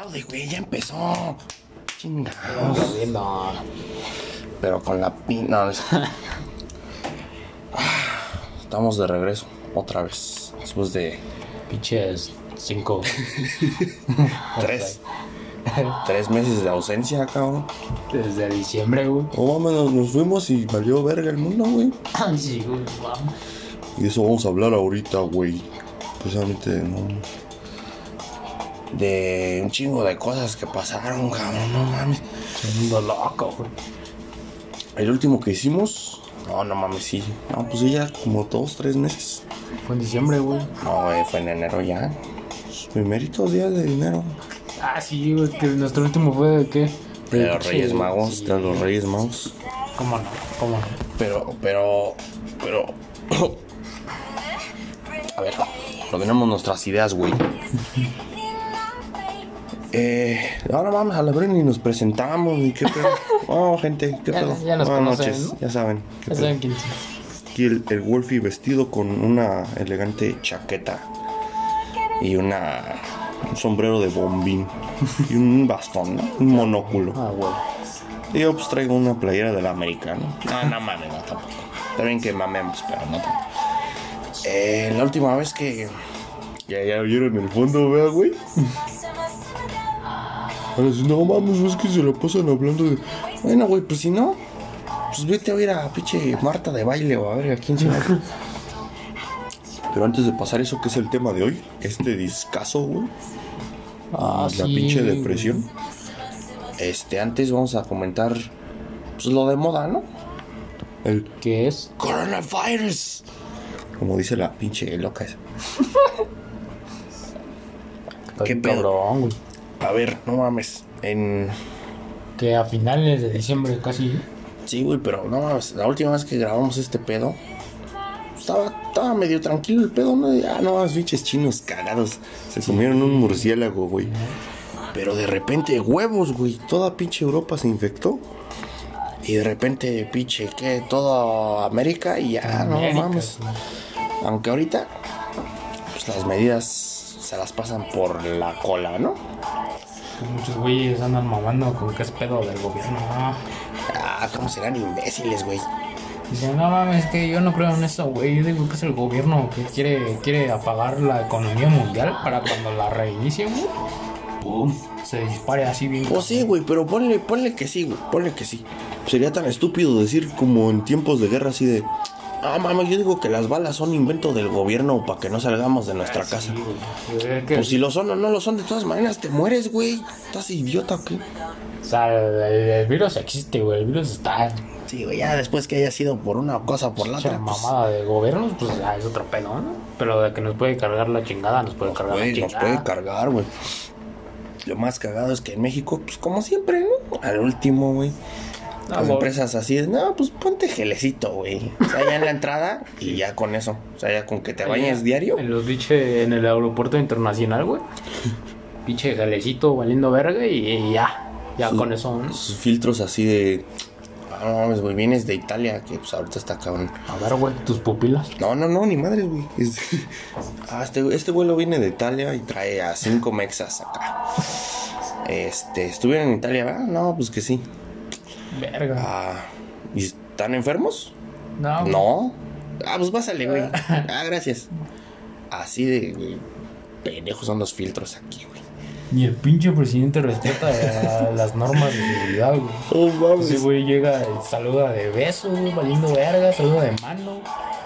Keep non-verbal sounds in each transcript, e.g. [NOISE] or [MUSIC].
aplaude, güey, ya empezó. Chingados. No, Pero con la pin... No, no es- [LAUGHS] Ah, Estamos de regreso, otra vez. Después de pinches cinco. [LAUGHS] tres, [LAUGHS] tres meses de ausencia, cabrón. Desde diciembre, güey. Nos, fuimos y valió verga el mundo, güey. Sí, güey. vamos. Y eso vamos a hablar ahorita, güey. Precisamente, no. De un chingo de cosas que pasaron, cabrón, no mames. Mundo loco, güey. El último que hicimos, no, no mames, sí. No, pues sí, ya como dos, tres meses. Fue en diciembre, güey. No, güey, fue en enero ya. Los primeritos días de enero. Ah, sí, güey. Que nuestro último fue de qué? De los Reyes Magos, sí. de los Reyes Magos. ¿Cómo no? ¿Cómo no? Pero, pero, pero. [COUGHS] A ver, ordenamos nuestras ideas, güey. Eh, ahora vamos a la Bren y nos presentamos. ¿Y qué pedo? [LAUGHS] Oh, gente, ¿qué pedo? ya nos Buenas conocen, noches, ¿no? ya saben. ¿qué Ya pedo? saben quién es. Aquí el, el Wolfie vestido con una elegante chaqueta y una un sombrero de bombín y un bastón, ¿no? Un monóculo. Ah, güey. Y yo pues traigo una playera del americano. No, no mames, no tampoco. Está bien que mamemos, pero no tampoco. Eh, la última vez que. Ya, ya vieron el fondo, vea, güey. [LAUGHS] Ahora sí, no mames, es que se lo pasan hablando de. Bueno, güey, pues si no, pues vete a ver a pinche Marta de baile o a ver a quién se va. Pero antes de pasar eso, que es el tema de hoy, este discazo, güey. Ah, la sí. pinche depresión. Este, antes vamos a comentar pues lo de moda, ¿no? El ¿Qué es? coronavirus. Como dice la pinche loca esa. [LAUGHS] ¿Qué? Cabrón, güey. A ver, no mames. En. Que a finales de diciembre casi. Sí, güey, pero no mames. La última vez que grabamos este pedo. Estaba, estaba medio tranquilo el pedo, ¿no? Ah, no mames, pinches chinos cagados. Se comieron un murciélago, güey. Pero de repente, huevos, güey. Toda pinche Europa se infectó. Y de repente, pinche, ¿qué? Toda América y ya, no mames. Aunque ahorita, pues las medidas se las pasan por la cola, ¿no? Que Muchos güeyes andan mamando con que es pedo del gobierno. Ah. ¿cómo serán imbéciles, güey? Dicen, no mames, es que yo no creo en eso, güey. Yo digo que es el gobierno que quiere, quiere apagar la economía mundial para cuando la reinicien, güey. Se dispare así bien. Pues sí, güey, pero ponle, ponle que sí, güey, ponle que sí. Sería tan estúpido decir como en tiempos de guerra así de... Ah, mames, yo digo que las balas son invento del gobierno para que no salgamos de nuestra casa. Sí, güey. Es que- Pues si lo son o no lo son, de todas maneras te mueres, güey. ¿Estás idiota qué? O sea, el, virus existe, güey. El virus está. Sí, güey, ya después que haya sido por una cosa o por la otra, pues, mamada de gobiernos, pues ya es otro pedo, ¿no? Pero de que nos puede cargar la chingada, nos puede cargar la nos chingada. puede cargar, güey. Lo más cagado es que en México, pues como siempre, ¿no? Al último, güey. No, Las empresas así no, pues ponte gelecito, güey. O sea, ya en la entrada y ya con eso. O sea, ya con que te bañes diario. En los biche en el aeropuerto internacional, güey. Pinche galecito valiendo verga y, ya. Ya con eso, ¿no? Sus filtros así de. Ah, no mames, güey, vienes de Italia, que pues ahorita está cabrón. A ver, güey, tus pupilas. No, no, no, ni madres, güey. Es- [LAUGHS] Ah, este, este vuelo viene de Italia y trae a cinco mexas acá. Este, ¿estuvieron en Italia, verdad? No, pues que sí. Verga. Ah, ¿y están enfermos? No. güey. No. Ah, pues pásale, güey. [LAUGHS] Ah, gracias. Así de, güey, pendejos son los filtros aquí, güey. Ni el pinche presidente respeta [LAUGHS] las normas de seguridad, güey. Oh, Ese güey llega y saluda de beso, güey, valiendo verga, saluda de mano.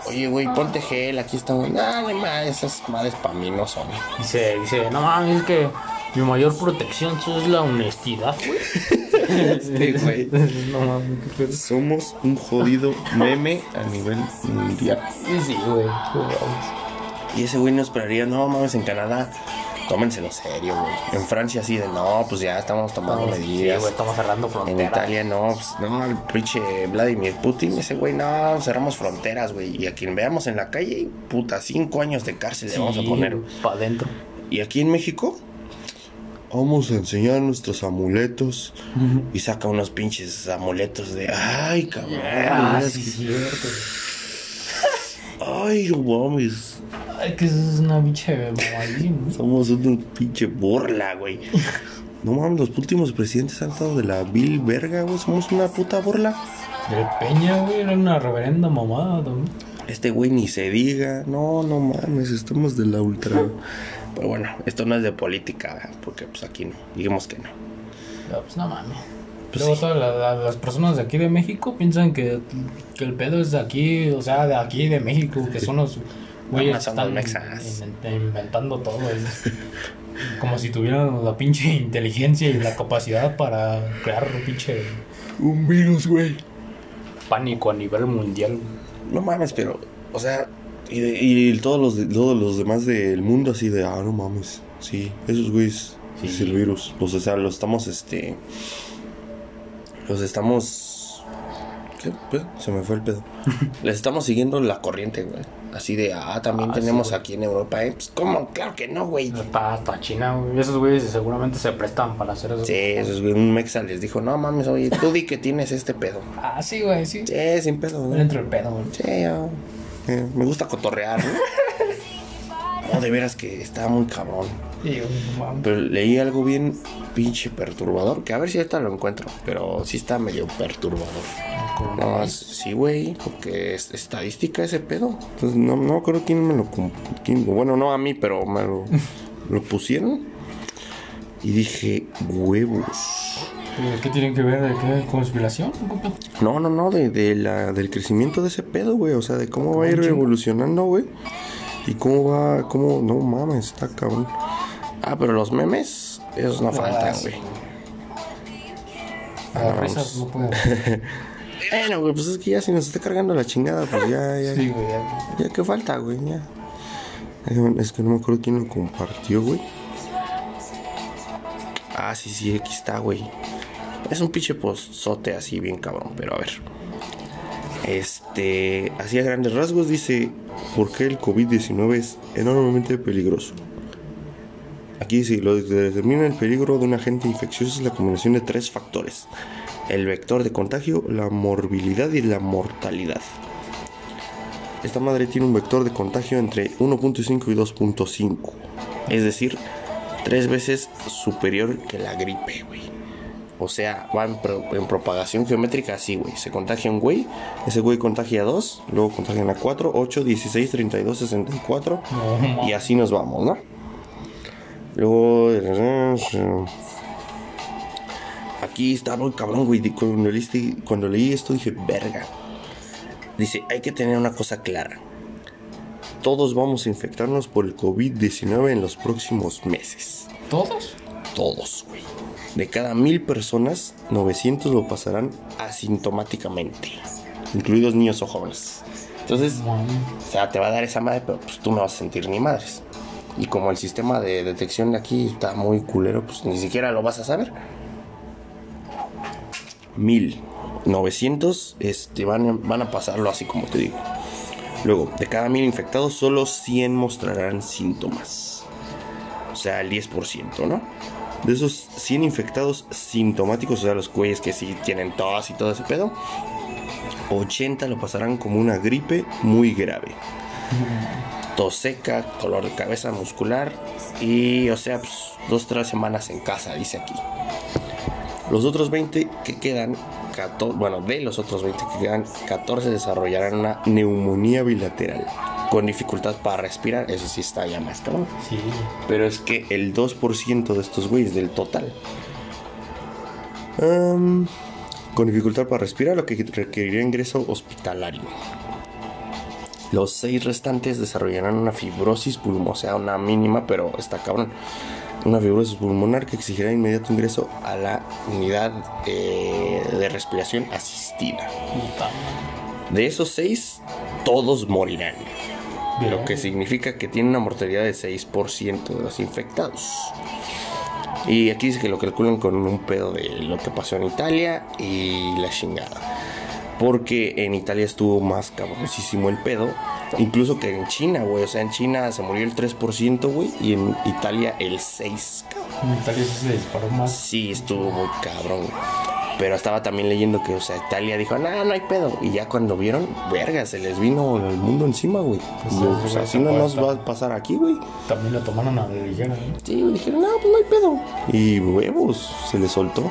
Oye, güey, ponte gel, aquí estamos. No, ni más, esas madres para mí no son. Dice, dice, no mames, es que mi mayor protección es la honestidad, güey. [LAUGHS] Este [LAUGHS] güey. no mames, qué pedo. Somos un jodido meme a nivel mundial. Sí, sí, güey. Y ese güey no esperaría, no mames, en Canadá. Tómenselo serio, güey. En Francia así de, no, pues ya estamos tomando sí, medidas. güey, estamos cerrando en fronteras. Italia no, pues no, el pinche Vladimir Putin, ese güey, no, cerramos fronteras, güey. Y a quien veamos en la calle, puta, cinco años de cárcel le vamos a poner. Para adentro. Y aquí en México, vamos a enseñar nuestros amuletos. Y saca unos pinches amuletos de, ay, cabrón. Ah, sí, que- cierto. Ay, no mames. Ay, que eso es una pinche mamadísima. Somos una pinche burla, güey. No mames, los últimos presidentes han estado de la vil verga, güey. Somos una puta burla. El Peña, güey, era una reverenda mamada también. Este güey ni se diga. No, no mames, estamos de la ultra. Pero bueno, esto no es de política, porque pues aquí no. Digamos que no. Pero pues no mames. Luego todas la- la- las personas de aquí de México piensan que, que el pedo es de aquí, o sea, de aquí de México, que son los [LAUGHS] güeyes que están inventando todo. Como si tuvieran la pinche inteligencia y la capacidad para crear un pinche Un virus, güey. pánico a nivel mundial. No mames, pero, o sea, y, de- y todos, los de- todos los demás del mundo así de, ah, no mames. Sí, esos güeyes. Sí. Es el virus. Pues, o sea, los estamos, este. Los estamos. ¿Qué? pedo? Se me fue el pedo. [LAUGHS] Les estamos siguiendo la corriente, güey. Así de, ah, también Ah, tenemos aquí en Europa, ¿eh? Pues, ¿cómo? Claro que no, güey. Hasta, hasta China, güey. Esos güeyes seguramente se prestan para hacer eso. Sí, esos güey, un mexa les dijo, no mames, oye, tú di que tienes este pedo. [LAUGHS] Ah, sí, güey, sí. Sí, sin pedo, güey. entra el pedo, güey. Sí, eh, me gusta cotorrear, ¿no? [LAUGHS] No, de veras que está muy cabrón. Pero leí algo bien pinche perturbador, que a ver si ahorita lo encuentro, pero sí está medio perturbador. Es- sí, güey, porque es estadística ese pedo. Entonces, no, no creo quién me lo... quién- bueno, no a mí, pero me lo, lo pusieron. Y dije, huevos. ¿Qué tienen que ver de qué conspiración? No, no, no, de, de la, del crecimiento de ese pedo, güey. O sea, de cómo va a ir evolucionando, güey. Y cómo va, cómo, no mames, está cabrón. Ah, pero los memes, esos no faltan, Ah, güey. A las risas no puedo. [LAUGHS] Bueno, güey, pues es que ya si nos está cargando la chingada, pues ya, ya, Sí, güey, ya. ya, ¿qué falta, güey? Ya. Es que no me acuerdo quién lo compartió, güey. Ah, sí, sí, aquí está, güey. Es un pinche pozote así, bien cabrón, pero a ver. Este, así a grandes rasgos dice, ¿por qué el COVID-19 es enormemente peligroso? Aquí dice, lo que determina el peligro de un agente infeccioso es la combinación de tres factores. El vector de contagio, la morbilidad y la mortalidad. Esta madre tiene un vector de contagio entre 1.5 y 2.5. Es decir, tres veces superior que la gripe, güey. O sea, va en, pro- en propagación geométrica así, güey. Se contagia un güey, ese güey contagia a 2, luego contagian a 4, 8, 16, 32, 64. No, Y así nos vamos, ¿no? Luego. Aquí está muy cabrón, güey. Cuando leí, cuando leí esto dije, verga. Dice, hay que tener una cosa clara. Todos vamos a infectarnos por el COVID-19 en los próximos meses. ¿Todos? Todos, güey. De cada mil personas, 900 lo pasarán asintomáticamente. Incluidos niños o jóvenes. Entonces, o sea, te va a dar esa madre, pero pues tú no vas a sentir ni madres. Y como el sistema de detección de aquí está muy culero, pues ni siquiera lo vas a saber. 1900 este, van, van a pasarlo así como te digo. Luego, de cada mil infectados, solo 100 mostrarán síntomas. O sea, el 10%, ¿no? De esos 100 infectados sintomáticos, o sea, los güeyes que sí tienen tos y todo ese pedo, 80 lo pasarán como una gripe muy grave tos seca, dolor de cabeza muscular y, o sea, pues, dos, tres semanas en casa, dice aquí. Los otros 20 que quedan, 14, bueno, de los otros 20 que quedan, 14 desarrollarán una neumonía bilateral con dificultad para respirar, eso sí está ya más cabrón. Sí. Pero es que el 2% de estos güeyes del total. am, con dificultad para respirar, lo que requeriría ingreso hospitalario. Los seis restantes desarrollarán una fibrosis pulmonar, o sea, una mínima, pero está cabrón. Una fibrosis pulmonar que exigirá inmediato ingreso a la unidad eh, de respiración asistida. De esos seis, todos morirán. Madre. Lo que significa que tiene una mortalidad de 6% de los infectados. Y aquí dice que lo calculan con un pedo de lo que pasó en Italia y la chingada. Porque en Italia estuvo más cabroncísimo el pedo. Incluso que en China, güey. O sea, en China se murió el 3%, güey. Y en Italia el 6%. cabrón. En Italia se disparó más. Sí, estuvo muy cabrón. Pero estaba también leyendo que, o sea, Italia dijo, no, no hay pedo. Y ya cuando vieron, verga, se les vino el mundo encima, güey. Pues sí, pues, sí, así sí, no nos va a pasar aquí, güey. También lo tomaron a la ligera. ¿no? Sí, güey, dijeron, no, pues no hay pedo. Y huevos, se les soltó.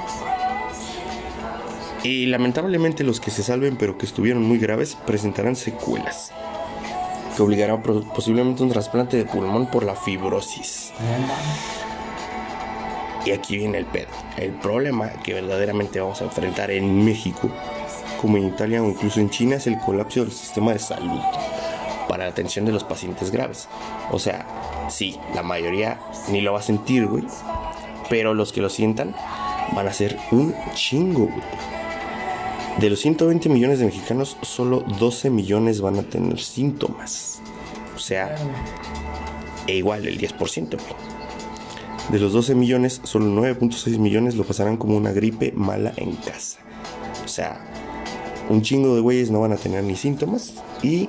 Y lamentablemente los que se salven, pero que estuvieron muy graves, presentarán secuelas. Que obligarán pro- posiblemente un trasplante de pulmón por la fibrosis. No mames. Y aquí viene el pedo. El problema que verdaderamente vamos a enfrentar en México, como en Italia o incluso en China, es el colapso del sistema de salud para la atención de los pacientes graves. O sea, sí, la mayoría ni lo va a sentir, güey. Pero los que lo sientan van a ser un chingo, güey. De los 120 millones de mexicanos, solo 12 millones van a tener síntomas. O sea, e igual el 10%, güey. De los 12 millones, solo 9.6 millones lo pasarán como una gripe mala en casa. O sea, un chingo de güeyes no van a tener ni síntomas. Y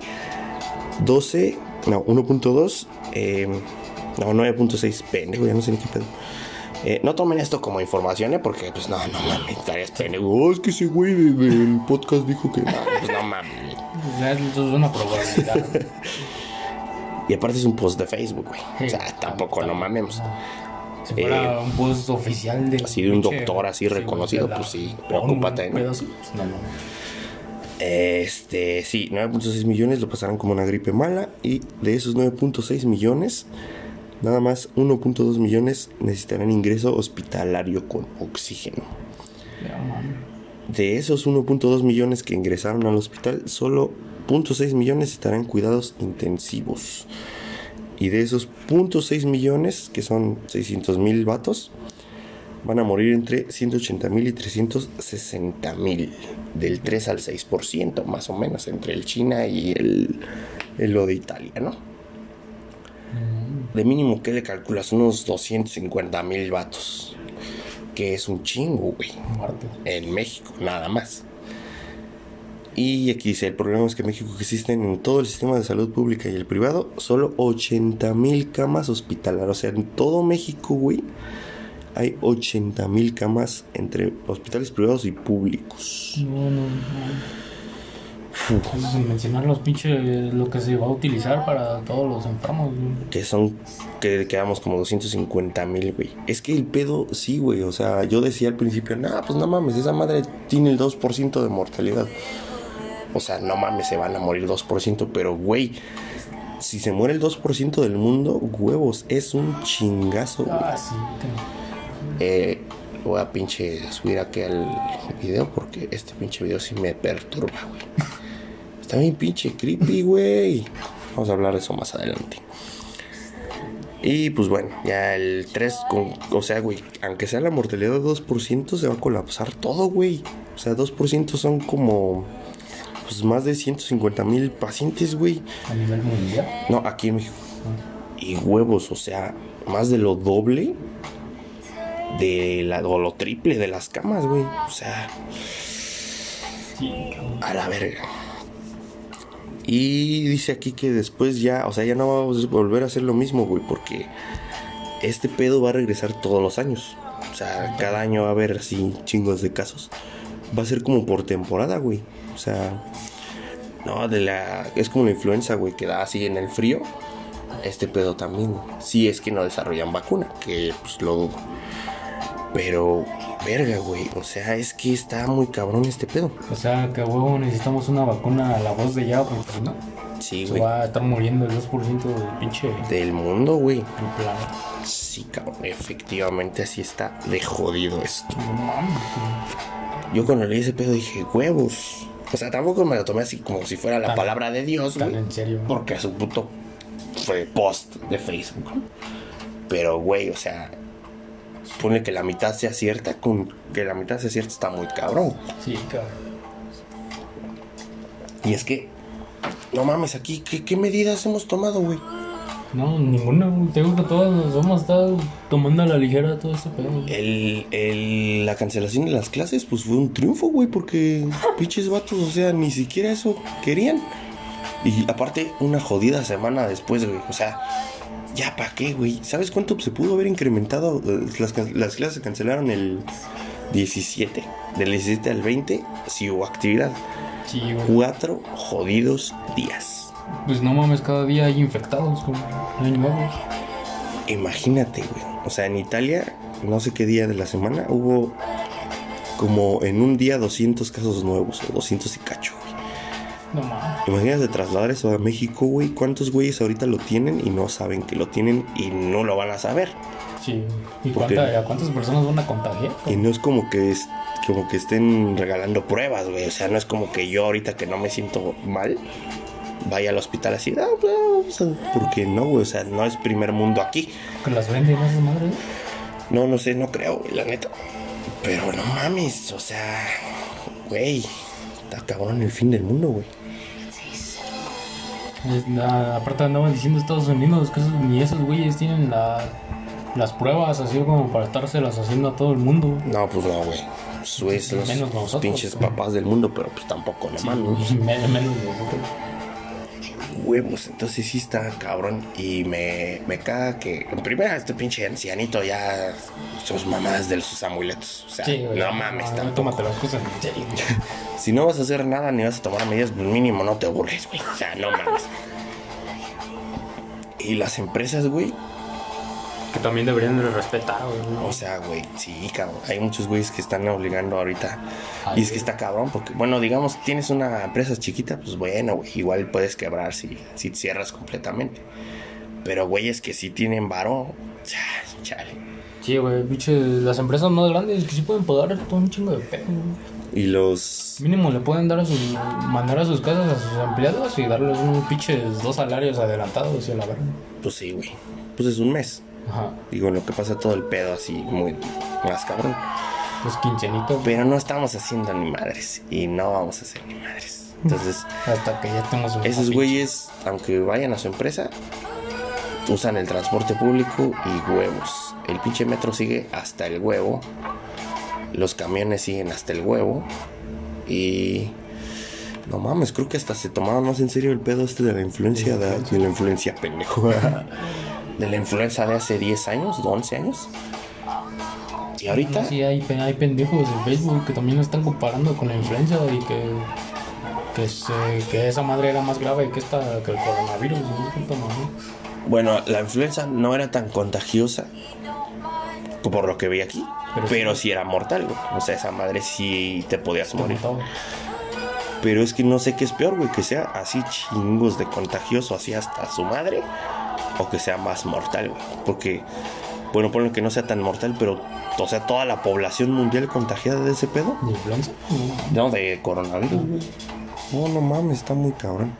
12, no, 1.2, eh, no, 9.6, pendejo, ya no sé ni qué pedo. Eh, no tomen esto como información, ¿eh? Porque, pues, no, no mames, estarías pendejo. Oh, es que ese güey de- del podcast dijo que... No, pues, no mames. Esto es una probabilidad. [LAUGHS] Y aparte es un post de Facebook, güey. O sea, tampoco, no mamemos. Si fuera un post oficial de. Eh, así de un pinche- doctor así sí, reconocido, pues sí, un ¿no? pues, no, no. Este, sí, 9.6 millones lo pasarán como una gripe mala y de esos 9.6 millones, nada más 1.2 millones necesitarán ingreso hospitalario con oxígeno. De esos 1.2 millones que ingresaron al hospital, solo 0.6 millones estarán en cuidados intensivos. Y de esos 0.6 millones, que son 600 mil vatos, van a morir entre 180 mil y 360 mil. Del 3 al 6%, más o menos, entre el China y el, el lo de Italia, ¿no? De mínimo, ¿qué le calculas? Unos 250 mil vatos. Que es un chingo, güey en México, nada más. Y aquí dice, el problema es que en México existen en todo el sistema de salud pública y el privado solo 80 mil camas hospitalarias. O sea, en todo México, güey, hay 80 mil camas entre hospitales privados y públicos. No, no, no. Sin mencionar los pinches. Lo que se va a utilizar para todos los enfermos. güey. Que son, que quedamos como 250 mil, güey. Es que el pedo, sí, güey. O sea, yo decía al principio, nah, pues no mames, esa madre tiene el 2% de mortalidad. O sea, no mames, se van a morir 2%. Pero, güey, si se muere el 2% del mundo, huevos, es un chingazo, güey. Ah, sí. Eh, voy a pinche subir aquí al video porque este pinche video sí me perturba, güey. Está bien pinche creepy, güey. Vamos a hablar de eso más adelante. Y pues bueno, ya el 3, con, o sea, güey, aunque sea la mortalidad de 2%, se va a colapsar todo, güey. O sea, 2% son como pues más de 150 mil pacientes, güey. A nivel mundial. No, aquí en México. Y huevos, o sea, más de lo doble de la, o lo triple de las camas, güey. O sea, Sí, a la verga. Y dice aquí que después ya, o sea, ya no vamos a volver a hacer lo mismo, güey, porque este pedo va a regresar todos los años. O sea, cada año va a haber así chingos de casos. Va a ser como por temporada, güey. O sea, no, de la. Es como la influenza, güey, que da así en el frío. Este pedo también. Si es que no desarrollan vacuna, que pues lo dudo. Pero, verga, güey. O sea, es que está muy cabrón este pedo. O sea, que huevo necesitamos una vacuna a la voz de ya, porque si no, Sí, güey. va a estar muriendo el 2% del pinche del mundo, güey. planeta. Sí, cabrón. Efectivamente, así está de jodido esto. No mames. Yo cuando leí ese pedo dije, huevos. O sea, tampoco me lo tomé así como si fuera la Tan- palabra de Dios, güey. en serio. Porque su puto fue post de Facebook. ¿no? Pero, güey, o sea, pone que la mitad sea cierta, con que la mitad sea cierta está muy cabrón. Sí, cabrón. Y es que, no mames, aquí, ¿qué, qué medidas hemos tomado, güey? No, ninguna, güey. Te digo que todos nos hemos estado tomando a la ligera todo este pedo. güey. El, el- la cancelación de las clases, pues fue un triunfo, güey, porque pinches vatos, o sea, ni siquiera eso querían. Y aparte, una jodida semana después, güey, o sea, ya para qué, güey. ¿Sabes cuánto se pudo haber incrementado? Eh, Las, can- las clases se cancelaron el 17. Del 17 al 20 sí hubo actividad. Sí, güey. Cuatro jodidos días. Pues no mames, cada día hay infectados, como no hay nuevos. Imagínate, güey. O sea, en Italia, no sé qué día de la semana, hubo como en un día 200 casos nuevos, o 200 y cacho, güey. No mames. Imagínate trasladar eso a México, güey. ¿Cuántos güeyes ahorita lo tienen y no saben que lo tienen y no lo van a saber? Sí. ¿Y cuánta- a cuántas personas van a contagiar? Y no es como que es como que estén regalando pruebas, güey. O sea, no es como que yo ahorita que no me siento mal vaya al hospital así, ah, pues, porque no, güey. O sea, no es primer mundo aquí. Que las venden esas madres. No, no sé, no creo, güey, la neta. Pero no mames, o sea, güey, está cabrón el fin del mundo, güey. Na- aparte andaban diciendo Estados Unidos que esos- ni esos güeyes tienen la- las pruebas así como para estárselas haciendo a todo el mundo. No, pues no, güey. Pues los nosotros, pinches papás del mundo, pero pues tampoco, no mames. [LAUGHS] Men- menos nosotros. Huevos. Entonces sí está cabrón. Y me, me caga que en primera este pinche ancianito ya sus mamadas de sus amuletos. O sea, Sí, no mames, no, tampoco. tómate las cosas en serio. güey. Si no vas a hacer nada ni vas a tomar medidas, pues mínimo no te burles, güey. O sea, no mames. Y las empresas, güey. También deberían de respetar, güey. O sea, güey, sí, cabrón. Hay muchos güeyes que están obligando ahorita. Ay, Y es que está cabrón, porque, bueno, digamos, tienes una empresa chiquita, pues bueno, güey, igual puedes quebrar si, si cierras completamente. Pero, güeyes que sí tienen varo, chale, chale. Sí, güey, pinche, las empresas más grandes que sí pueden pagar todo un chingo de pedo. güey. Y los. Mínimo le pueden dar a sus, mandar a sus casas a sus empleados y darles unos pinches dos salarios adelantados y a la verga. Pues sí, güey. Pues es un mes. Ajá, Digo, lo que pasa todo el pedo así, muy más cabrón. pues quincenitos. Pero no estamos haciendo ni madres. Y no vamos a hacer ni madres. Entonces, [LAUGHS] Hasta que ya estemos esos güeyes, aunque vayan a su empresa, usan el transporte público y huevos. El pinche metro sigue hasta el huevo. Los camiones siguen hasta el huevo. Y. No mames, creo que hasta se tomaba más en serio el pedo este de la influencia de, de la influencia pendejo. [LAUGHS] de la influenza de hace 10 años, 11 años. Y ahorita. Sí, hay, hay pendejos en Facebook que también lo están comparando con la influenza y que, que, se- que esa madre era más grave que, esta, que el coronavirus. ¿no? Bueno, la influenza no era tan contagiosa por lo que vi aquí, Pero pero, sí. sí era mortal, güey. O sea, esa madre sí te podías morir. Pero es que no sé qué es peor, güey, que sea así chingos de contagioso, así hasta su madre, o que sea más mortal, güey. Porque, bueno, ponle que no sea tan mortal, pero, o sea, toda la población mundial contagiada de ese pedo, ¿De influenza? No. no, de coronavirus, güey. No, no mames, está muy cabrón.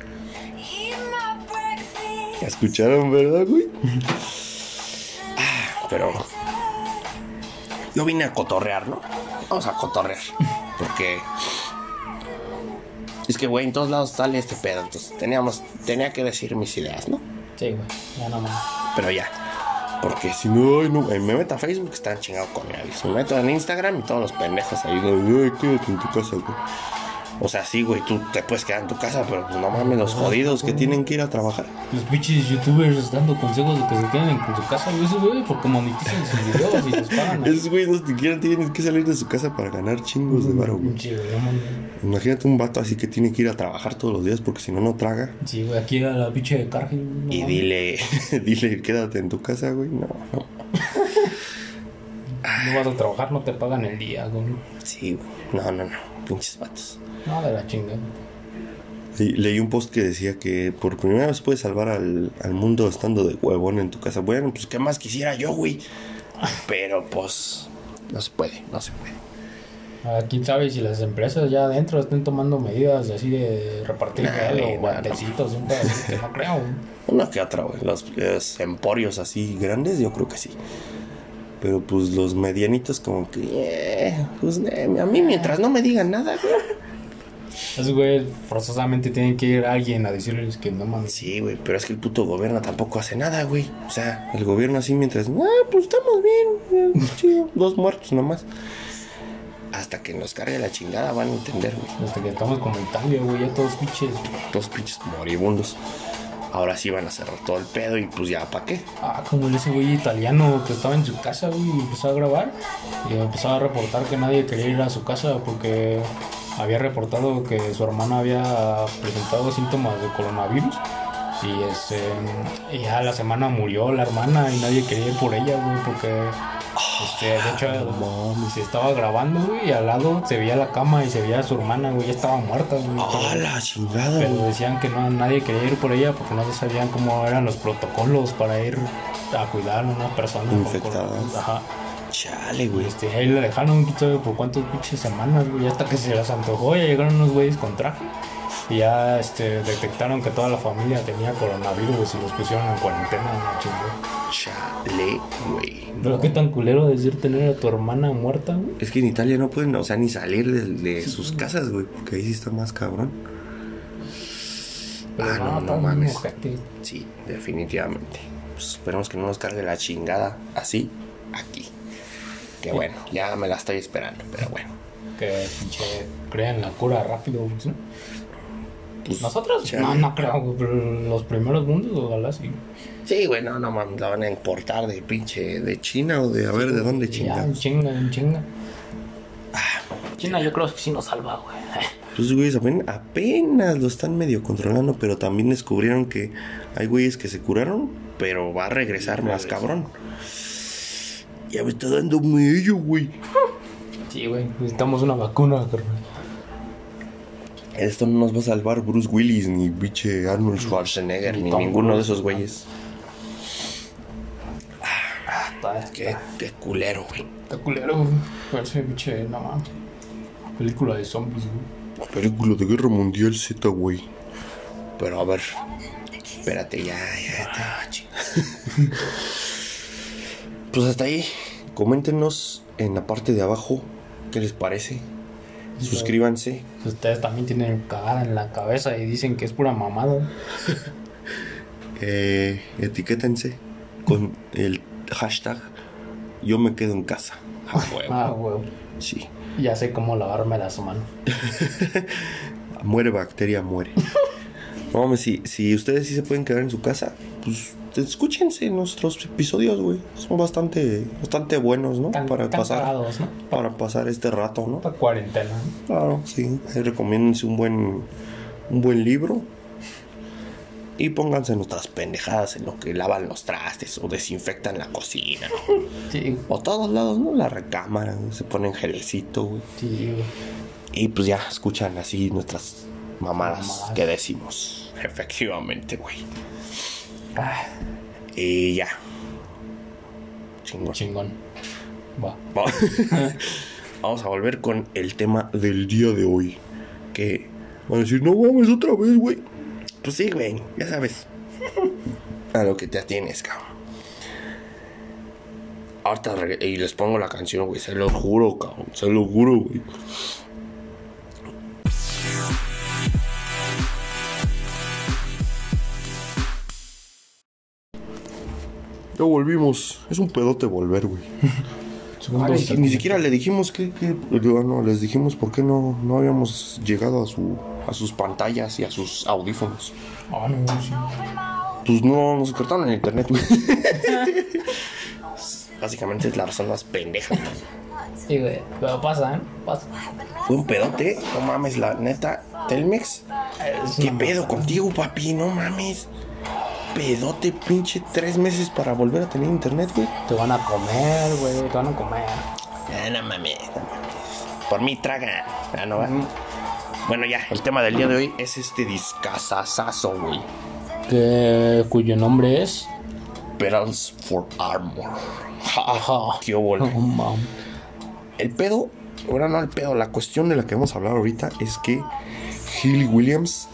Ya escucharon, ¿verdad, güey? [LAUGHS] Ah, pero yo vine a cotorrear, ¿no? Vamos a cotorrear. Porque es que, güey, en todos lados sale este pedo. Entonces teníamos, tenía que decir mis ideas, ¿no? Sí, güey, ya no más. Pero ya. Porque si no, no, eh, me meto a Facebook, están chingados con él. Me meto en Instagram y todos los pendejos ahí, güey, quédate en tu casa, güey. O sea, sí, güey, tú te puedes quedar en tu casa, pero pues no mames, los jodidos que tienen que ir a trabajar. Los pinches youtubers dando consejos de que se queden en su casa, güey, eso, güey, porque monetizan sus videos y les pagan. [LAUGHS] Esos güeyes no siquiera tienen que salir de su casa para ganar chingos de varo, güey. Güey. Imagínate un vato así que tiene que ir a trabajar todos los días porque si no, no traga. Sí, güey, aquí a la pinche de Cargill. no Y dile, [LAUGHS] dile, quédate en tu casa, güey. No, no. [LAUGHS] No vas a trabajar, no te pagan el día, güey. Sí, güey. No, no, no. Pinches vatos. No, de la chingada. Le- leí un post que decía que por primera vez puedes salvar al, al mundo estando de huevón en tu casa. Bueno, pues qué más quisiera yo, güey. Pero pues no se puede, no se puede. Ah, quién sabe si las empresas ya adentro estén tomando medidas así de repartir Nah, o no, guantecitos, un pedacito que no creo. güey. [LAUGHS] Una que otra, güey. Los, los emporios así grandes, yo creo que sí. Pero pues los medianitos como que... eh, pues eh, a mí mientras no me digan nada, güey. Esos güeyes forzosamente tienen que ir a alguien a decirles que no mames. Sí, güey, pero es que el puto gobierno tampoco hace nada, güey. O sea, el gobierno así mientras, ah, pues estamos bien, eh, chido, dos muertos nomás. Hasta que nos cargue la chingada van a entender, güey. Hasta que estamos como Italia, güey, ya todos pinches. Dos pinches moribundos. ahora sí van a cerrar todo el pedo y pues ya, ¿para qué? Ah, como ese güey italiano que estaba en su casa, güey, y empezó a grabar. Y empezó a reportar que nadie quería ir a su casa porque había reportado que su hermana había presentado síntomas de coronavirus. Y este, y ya la semana murió la hermana y nadie quería ir por ella, güey, porque este, de hecho se estaba grabando, güey, y al lado se veía la cama y se veía a su hermana, güey, ya estaba muerta, güey. ¡Ah, pero- la chingada, pero güey! decían que no, nadie quería ir por ella porque no sabían cómo eran los protocolos para ir a cuidar a una persona con Infectada. coronavirus. Ajá. Chale, güey. Este, ahí le dejaron quién sabe por cuántas pinches semanas, güey, hasta que se les antojó, ya llegaron unos güeyes con traje. Y ya este, detectaron que toda la familia tenía coronavirus y los pusieron en cuarentena, no chingó. Chale, güey. Pero qué tan culero decir tener a tu hermana muerta, güey. Es que en Italia no pueden, o sea, ni salir de, de sus casas, güey, porque ahí sí está más cabrón. Pero Ah, no, no muy mames. Sí, definitivamente. Pues esperemos que no nos cargue la chingada así aquí. Que bueno, ya me la estoy esperando, pero bueno. Que pinche crean la cura rápido. Pues, Nosotros, chale. no, no creo, güey, pero los primeros mundos, ojalá sí. Sí, güey, no, no mames, la van a importar de pinche, de China o de a ver de dónde Ya, chingados. en chinga, en chinga. China yo creo que sí nos salva, güey. [LAUGHS] Pues güeyes apenas lo están medio controlando, pero también descubrieron que hay güeyes que se curaron, pero va a regresar más cabrón. Ya me está dando miedo, güey. Sí, güey, necesitamos una vacuna, carnal. Esto no nos va a salvar Bruce Willis, ni pinche Arnold Schwarzenegger, Ni ninguno de esos güeyes. Ah, está, Qué, está, qué culero, güey. está culero, güey. Parece pinche, no mames. Película de zombies, güey. Película de Guerra Mundial Z, güey. Pero a ver, espérate, ya, ya. Ah. [LAUGHS] Pues hasta ahí. Coméntenos en la parte de abajo qué les parece. Suscríbanse. Ustedes también tienen cagada en la cabeza y dicen que es pura mamada. [LAUGHS] Eh, etiquétense con el hashtag Yo me quedo en casa. A huevo. Ah, güey. Sí. Ya sé cómo lavarme las manos. [LAUGHS] Muere bacteria, muere. [LAUGHS] No si, si ustedes sí se pueden quedar en su casa, pues escúchense nuestros episodios, güey. Son bastante, bastante buenos, ¿no? Tan- para tan pasar, para pasar este rato, ¿no? Para cuarentena. Claro, sí. Recomiéndense un buen, un buen libro. Y pónganse nuestras pendejadas en lo que lavan los trastes o desinfectan la cocina. ¿no? [LAUGHS] Sí, O todos lados, ¿no? La recámara, se ponen gelecito, güey. sí, güey. Y pues ya escuchan así nuestras mamadas Mamadas. que decimos. Efectivamente, güey. Ah, Y ya. Chingón. chingón. Va. Va- [LAUGHS] Vamos a volver con el tema del día de hoy. Que van a decir, no mames otra vez, güey. Pues sí, güey, ya sabes. A lo que te atienes, cabrón. Ahorita y les pongo la canción, güey. Se lo juro, cabrón. Se lo juro, güey. Ya volvimos. Es un pedote volver, güey. [LAUGHS] Ah, ni, siquiera le dijimos que, no, les dijimos por qué no, no habíamos llegado a su a sus pantallas y a sus audífonos. Ah, no, sí. Pues no nos cortaron en internet, güey. [LAUGHS] Básicamente es la razón más pendeja. Sí, güey. Pero pasa, ¿eh? Pasa. Fue un pedote, no mames, la neta. Telmex, ¿qué pedo contigo, papi? No mames. Pedote, pinche, tres meses para volver a tener internet, güey. Te van a comer, güey. Te van a comer. Ah, no mames, no mames. Por mí traga. Ah, no va. Bueno, ya, el tema del día de hoy es este discazazazo, güey. Que, cuyo nombre es. Pedals for Armor. Ja, Ajá. qué. Oh. El pedo, bueno, no el pedo, la cuestión de la que vamos a hablar ahorita es que Hilly Williams,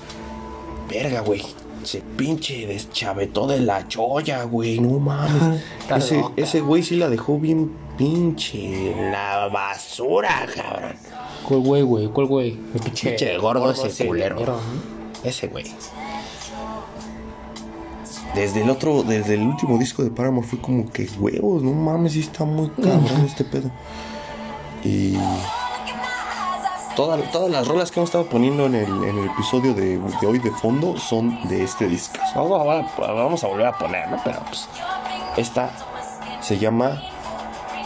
verga, güey, se pinche deschavetó de la choya, güey, no mames. Ese, güey sí la dejó bien pinche en la basura, cabrón. ¿Cuál güey, güey? ¿Cuál güey? El pinche, Pinche gordo ese culero. Ese güey. Desde el otro, desde el último disco de Paramore fue como que huevos, no mames, sí está muy cabrón este pedo. Y todas todas las rolas que hemos estado poniendo en el, en el episodio de, de hoy de fondo son de este disco. Vamos a, vamos a volver a poner, ¿no? Pero pues esta se llama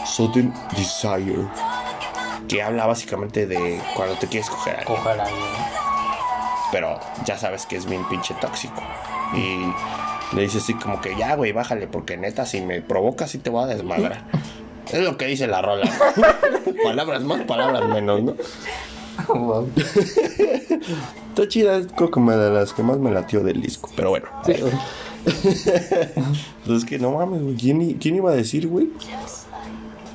Sudden Desire, que habla básicamente de cuando te quieres coger a alguien. Coger a alguien. pero ya sabes que es bien pinche tóxico. Y le dice así como que ya, güey, bájale, porque neta, si me provocas, sí te voy a desmadrar. [LAUGHS] es lo que dice la rola. [LAUGHS] palabras más, palabras menos, ¿no? [LAUGHS] Wow. Está chida, creo que me de las que más me latió del disco, pero bueno. Sí, güey. [LAUGHS] Entonces que no mames, güey. ¿Quién, iba a decir, güey?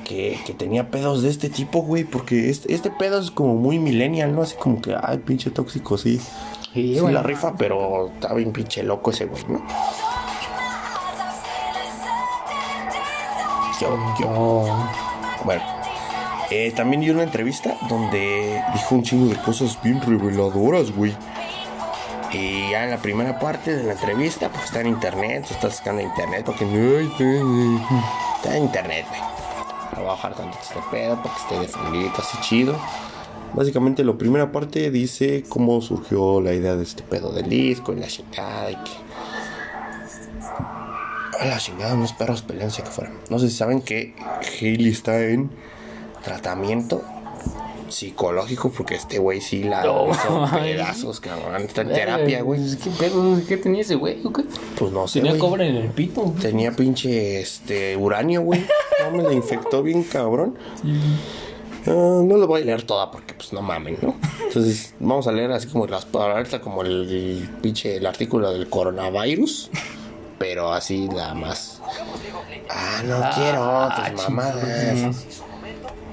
Que, que tenía pedos de este tipo, güey. Porque este, este pedo es como muy millennial, ¿no? Así como que, ay, pinche tóxico, sí. Sí, Sí, güey. la rifa, pero está bien pinche loco ese güey, ¿no? Yo, yo. No. Bueno, eh, también dio una entrevista donde dijo un chingo de cosas bien reveladoras, güey. Y ya en la primera parte de la entrevista, pues está en internet, tú estás buscando internet, porque está en internet, güey. Voy a bajar tanto este pedo para que esté definido, así chido. Básicamente, la primera parte dice cómo surgió la idea de este pedo del disco y la chingada y que. A la chingada, unos perros peleándose que fueran. No sé si saben que Hailey está en tratamiento psicológico porque este güey sí la No, hizo [LAUGHS] pedazos, cabrón. Está en terapia, güey. ¿Qué pedo? ¿Qué tenía ese güey? ¿O qué? Pues no sé, Tenía güey. cobre en el pito. güey. Tenía pinche este uranio, güey. No me la infectó bien cabrón. Ah, no lo voy a leer toda porque pues no mamen, ¿no? Entonces vamos a leer así como las palabras como el, el pinche el artículo del coronavirus, pero así nada más. Ah, no quiero Ah, tus mamadas.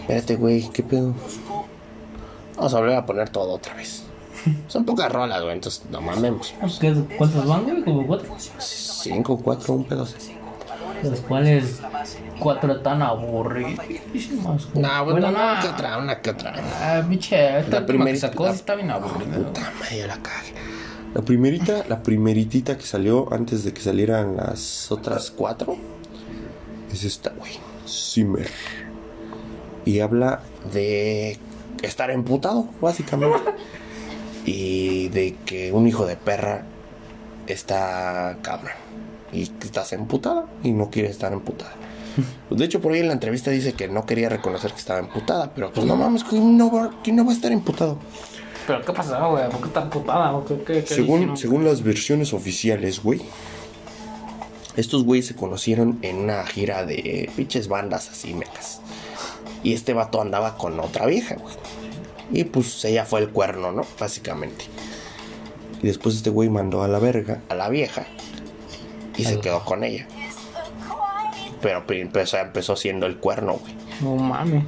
Espérate, güey, ¿qué pedo? Vamos a volver a poner todo otra vez. Son pocas rolas, güey, entonces no mamemos. ¿Qué- ¿Cuántas van, güey? ¿Como cuatro? Cinco, cuatro, un pedo. De los cuales cuatro tan aburridísimas. güey. No, bueno, Bueno, no, que otra, una que otra. Ah, biche, esta La que sacó la- está bien aburrida. Puta madre, la cagué. La primerita, la primeritita que salió antes de que salieran las otras cuatro es esta, güey. Zimmer. Y habla de estar emputado, básicamente. [LAUGHS] Y de que un hijo de perra está cabrón. Y que estás emputada y no quiere estar emputada. [LAUGHS] De hecho, por ahí en la entrevista dice que no quería reconocer que estaba emputada. Pero pues no mames, ¿quién no va, quién no va a estar emputado? Pero ¿qué pasa, güey? ¿Por qué tan putada? ¿O ¿Qué, qué, qué Según, dijeron? según las versiones oficiales, güey. Estos güeyes se conocieron en una gira de pinches bandas así mecas. Y este vato andaba con otra vieja, güey. Y pues ella fue el cuerno, ¿no? Básicamente. Y después este güey mandó a la verga a la vieja. Y se quedó con ella. Pero empezó, empezó siendo el cuerno, güey. No mames.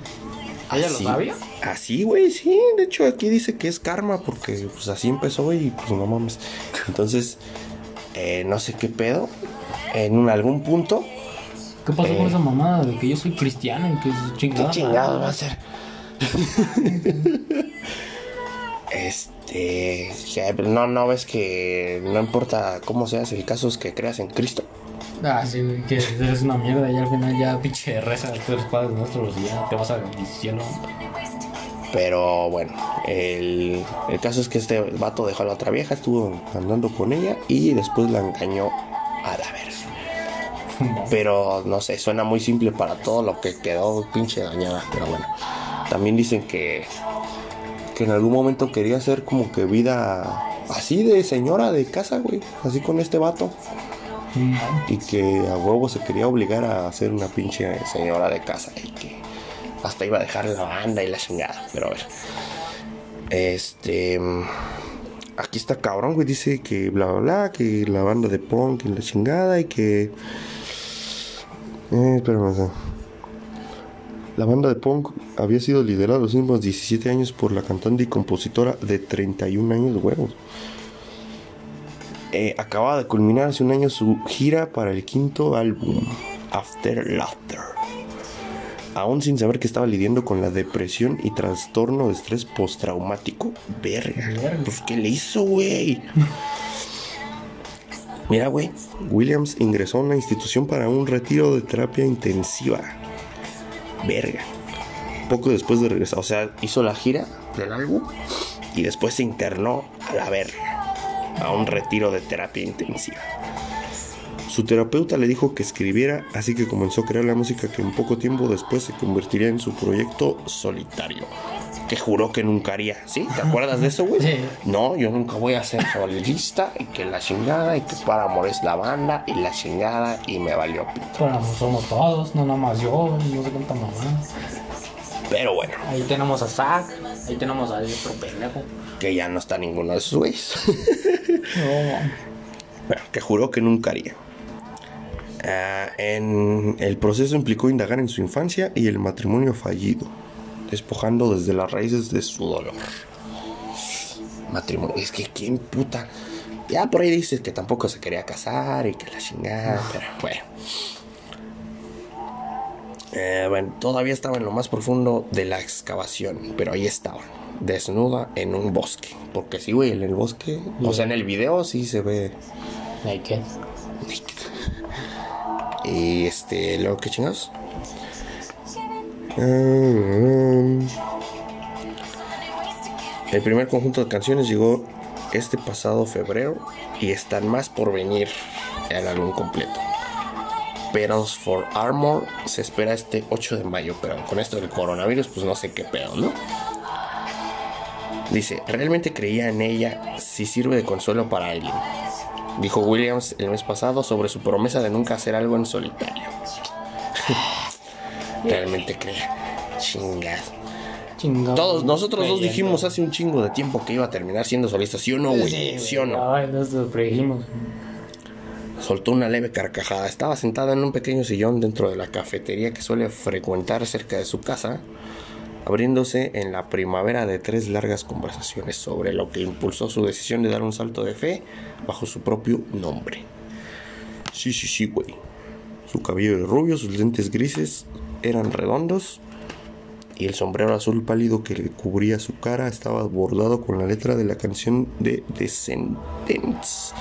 ¿Ella lo Así- sabía? Así, güey, sí. De hecho, aquí dice que es karma porque pues así empezó y pues no mames. Entonces, eh, no sé qué pedo. En un, algún punto, ¿Qué pasó Eh. con esa mamada de que yo soy cristiano y que es ¿qué chingada? chingados va a ser? [LAUGHS] este, no, no ves que no importa cómo seas, el caso es que creas en Cristo. Ah, sí, que eres una mierda y al final ya pinche reza tres padres nuestros y ya te vas al cielo. Pero bueno, el, el caso es que este vato dejó a la otra vieja, estuvo andando con ella y después la engañó a la verga. Pero no sé, suena muy simple para todo lo que quedó pinche dañada. Pero bueno, también dicen que, que en algún momento quería hacer como que vida así de señora de casa, güey. Así con este vato. Y que a huevo se quería obligar a ser una pinche señora de casa. Y que hasta iba a dejar la banda y la chingada. Pero a ver. Este. Aquí está cabrón, güey. Dice que bla bla bla. Que la banda de punk y la chingada. Y que. Eh, espérame. sea, La banda de punk había sido liderada los últimos 17 años por la cantante y compositora de 31 años de huevos. Eh, acababa de culminar hace un año su gira para el quinto álbum, After Laughter. Aún sin saber que estaba lidiando con la depresión y trastorno de estrés postraumático. Verga. Pues, ¿qué le hizo, güey? Mira, güey. Williams ingresó a una institución para un retiro de terapia intensiva. Verga. poco después de regresar. O sea, hizo la gira del álbum y después se internó a la verga, a un retiro de terapia intensiva. Su terapeuta le dijo que escribiera, así que comenzó a crear la música que en poco tiempo después se convertiría en su proyecto solitario. Que juró que nunca haría, ¿sí? ¿Te acuerdas de eso, güey? Sí. No, yo nunca voy a ser solista y que la chingada y que para amor es la banda y la chingada y me valió pito. Bueno, somos todos, no nada más yo, no sé cuánta mamá. Pero bueno, Ahí tenemos a Zack, ahí tenemos a otro pendejo. que ya no está ninguno de esos güeyes. No, Bueno, que juró que nunca haría. Ah, en el proceso implicó indagar en su infancia y el matrimonio fallido, despojando desde las raíces de su dolor. Matrimonio, es que quién puta. Ya por ahí dices que tampoco se quería casar y que la chingada, pero bueno. Eh, bueno, todavía estaba en lo más profundo de la excavación, pero ahí estaba, desnuda en un bosque. Porque sí, güey, en el bosque, o sea, en el video sí se ve Naked. y este, luego que chingados. Ah, El primer conjunto de canciones llegó este pasado febrero y están más por venir el álbum completo. Pedals for Armor se espera este 8 de mayo, pero con esto del coronavirus, pues no sé qué pedo, ¿no? Dice, realmente creía en ella si sirve de consuelo para alguien. Dijo Williams el mes pasado sobre su promesa de nunca hacer algo en solitario. [LAUGHS] realmente creía. Chingas. Chingado. Todos, nosotros dos dijimos hace un chingo de tiempo que iba a terminar siendo solista, ¿sí o no, güey? ¿Sí, o no? Ay, nosotros predijimos. Soltó una leve carcajada. Estaba sentada en un pequeño sillón dentro de la cafetería que suele frecuentar cerca de su casa, abriéndose en la primavera de tres largas conversaciones sobre lo que impulsó su decisión de dar un salto de fe bajo su propio nombre. Sí, sí, sí, güey. Su cabello era rubio, sus lentes grises eran redondos y el sombrero azul pálido que le cubría su cara estaba bordado con la letra de la canción de Descendants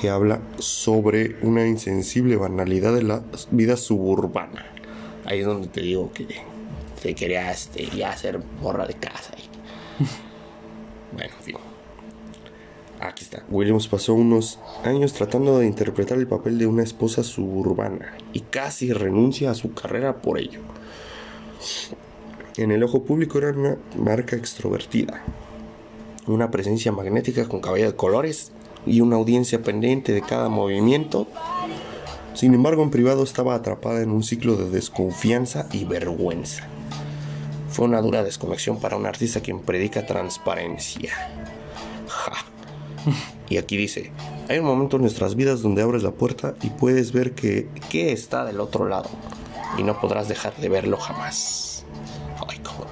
que habla sobre una insensible banalidad de la vida suburbana. Ahí es donde te digo que se quería este, ya ser morra de casa. y- [LAUGHS] bueno, en fin. Aquí está. Williams pasó unos años tratando de interpretar el papel de una esposa suburbana y casi renuncia a su carrera por ello. En el ojo público era una marca extrovertida, una presencia magnética con cabello de colores y una audiencia pendiente de cada movimiento. Sin embargo, en privado estaba atrapada en un ciclo de desconfianza y vergüenza. Fue una dura desconexión para un artista quien predica transparencia. [LAUGHS] Y aquí dice, hay un momento en nuestras vidas donde abres la puerta y puedes ver que, que está del otro lado y no podrás dejar de verlo jamás. Ay, cabrón.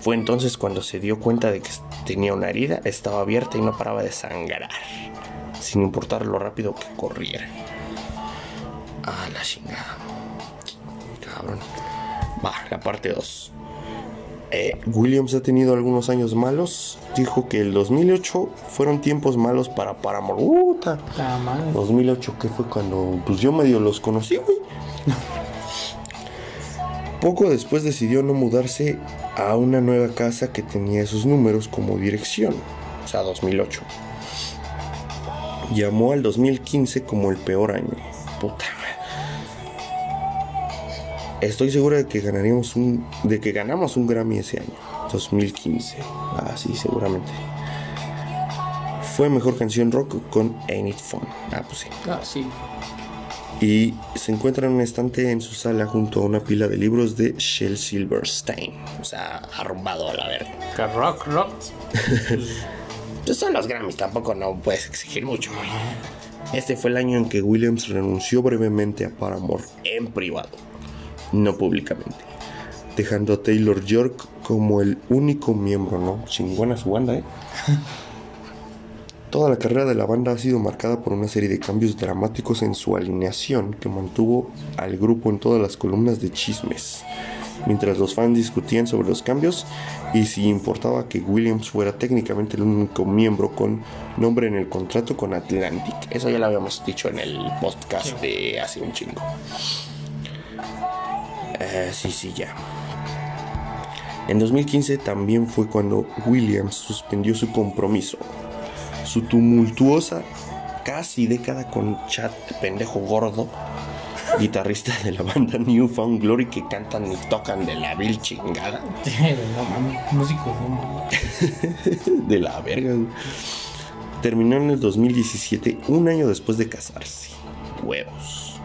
Fue entonces cuando se dio cuenta de que tenía una herida, estaba abierta y no paraba de sangrar, sin importar lo rápido que corriera. Ah, la chingada. Cabrón. Va, la parte 2. Williams ha tenido algunos años malos. Dijo que el 2008 fueron tiempos malos para Paramore. Madre. 2008, que fue cuando pues yo medio los conocí, güey. Poco después decidió no mudarse a una nueva casa que tenía esos números como dirección, o sea, 2008. Llamó al 2015 como el peor año. Puta. Estoy segura de que ganaríamos un de que ganamos un Grammy ese año, 2015. Ah, sí, seguramente. Fue mejor canción rock con Ain't It Fun. Ah, pues sí. Ah, sí. Y se encuentra en un estante en su sala junto a una pila de libros de Shel Silverstein. O sea, arrumbado a la verga. Que rock, rock. [LAUGHS] Pues son los Grammys, tampoco no puedes exigir mucho. güey. Este fue el año en que Williams renunció brevemente a Paramore en privado, no públicamente, dejando a Taylor York como el único miembro, ¿no? Chingona su banda, ¿eh? Toda la carrera de la banda ha sido marcada por una serie de cambios dramáticos en su alineación que mantuvo al grupo en todas las columnas de chismes, mientras los fans discutían sobre los cambios y si importaba que Williams fuera técnicamente el único miembro con nombre en el contrato con Atlantic. Eso ya lo habíamos dicho en el podcast de hace un chingo. Eh, sí, sí, ya. En 2015 también fue cuando Williams suspendió su compromiso. Su tumultuosa casi década con Chad, pendejo gordo, guitarrista de la banda New Found Glory que cantan y tocan de la vil chingada. músicos, [LAUGHS] de la verga. Terminó en el 2017, un año después de casarse. Huevos.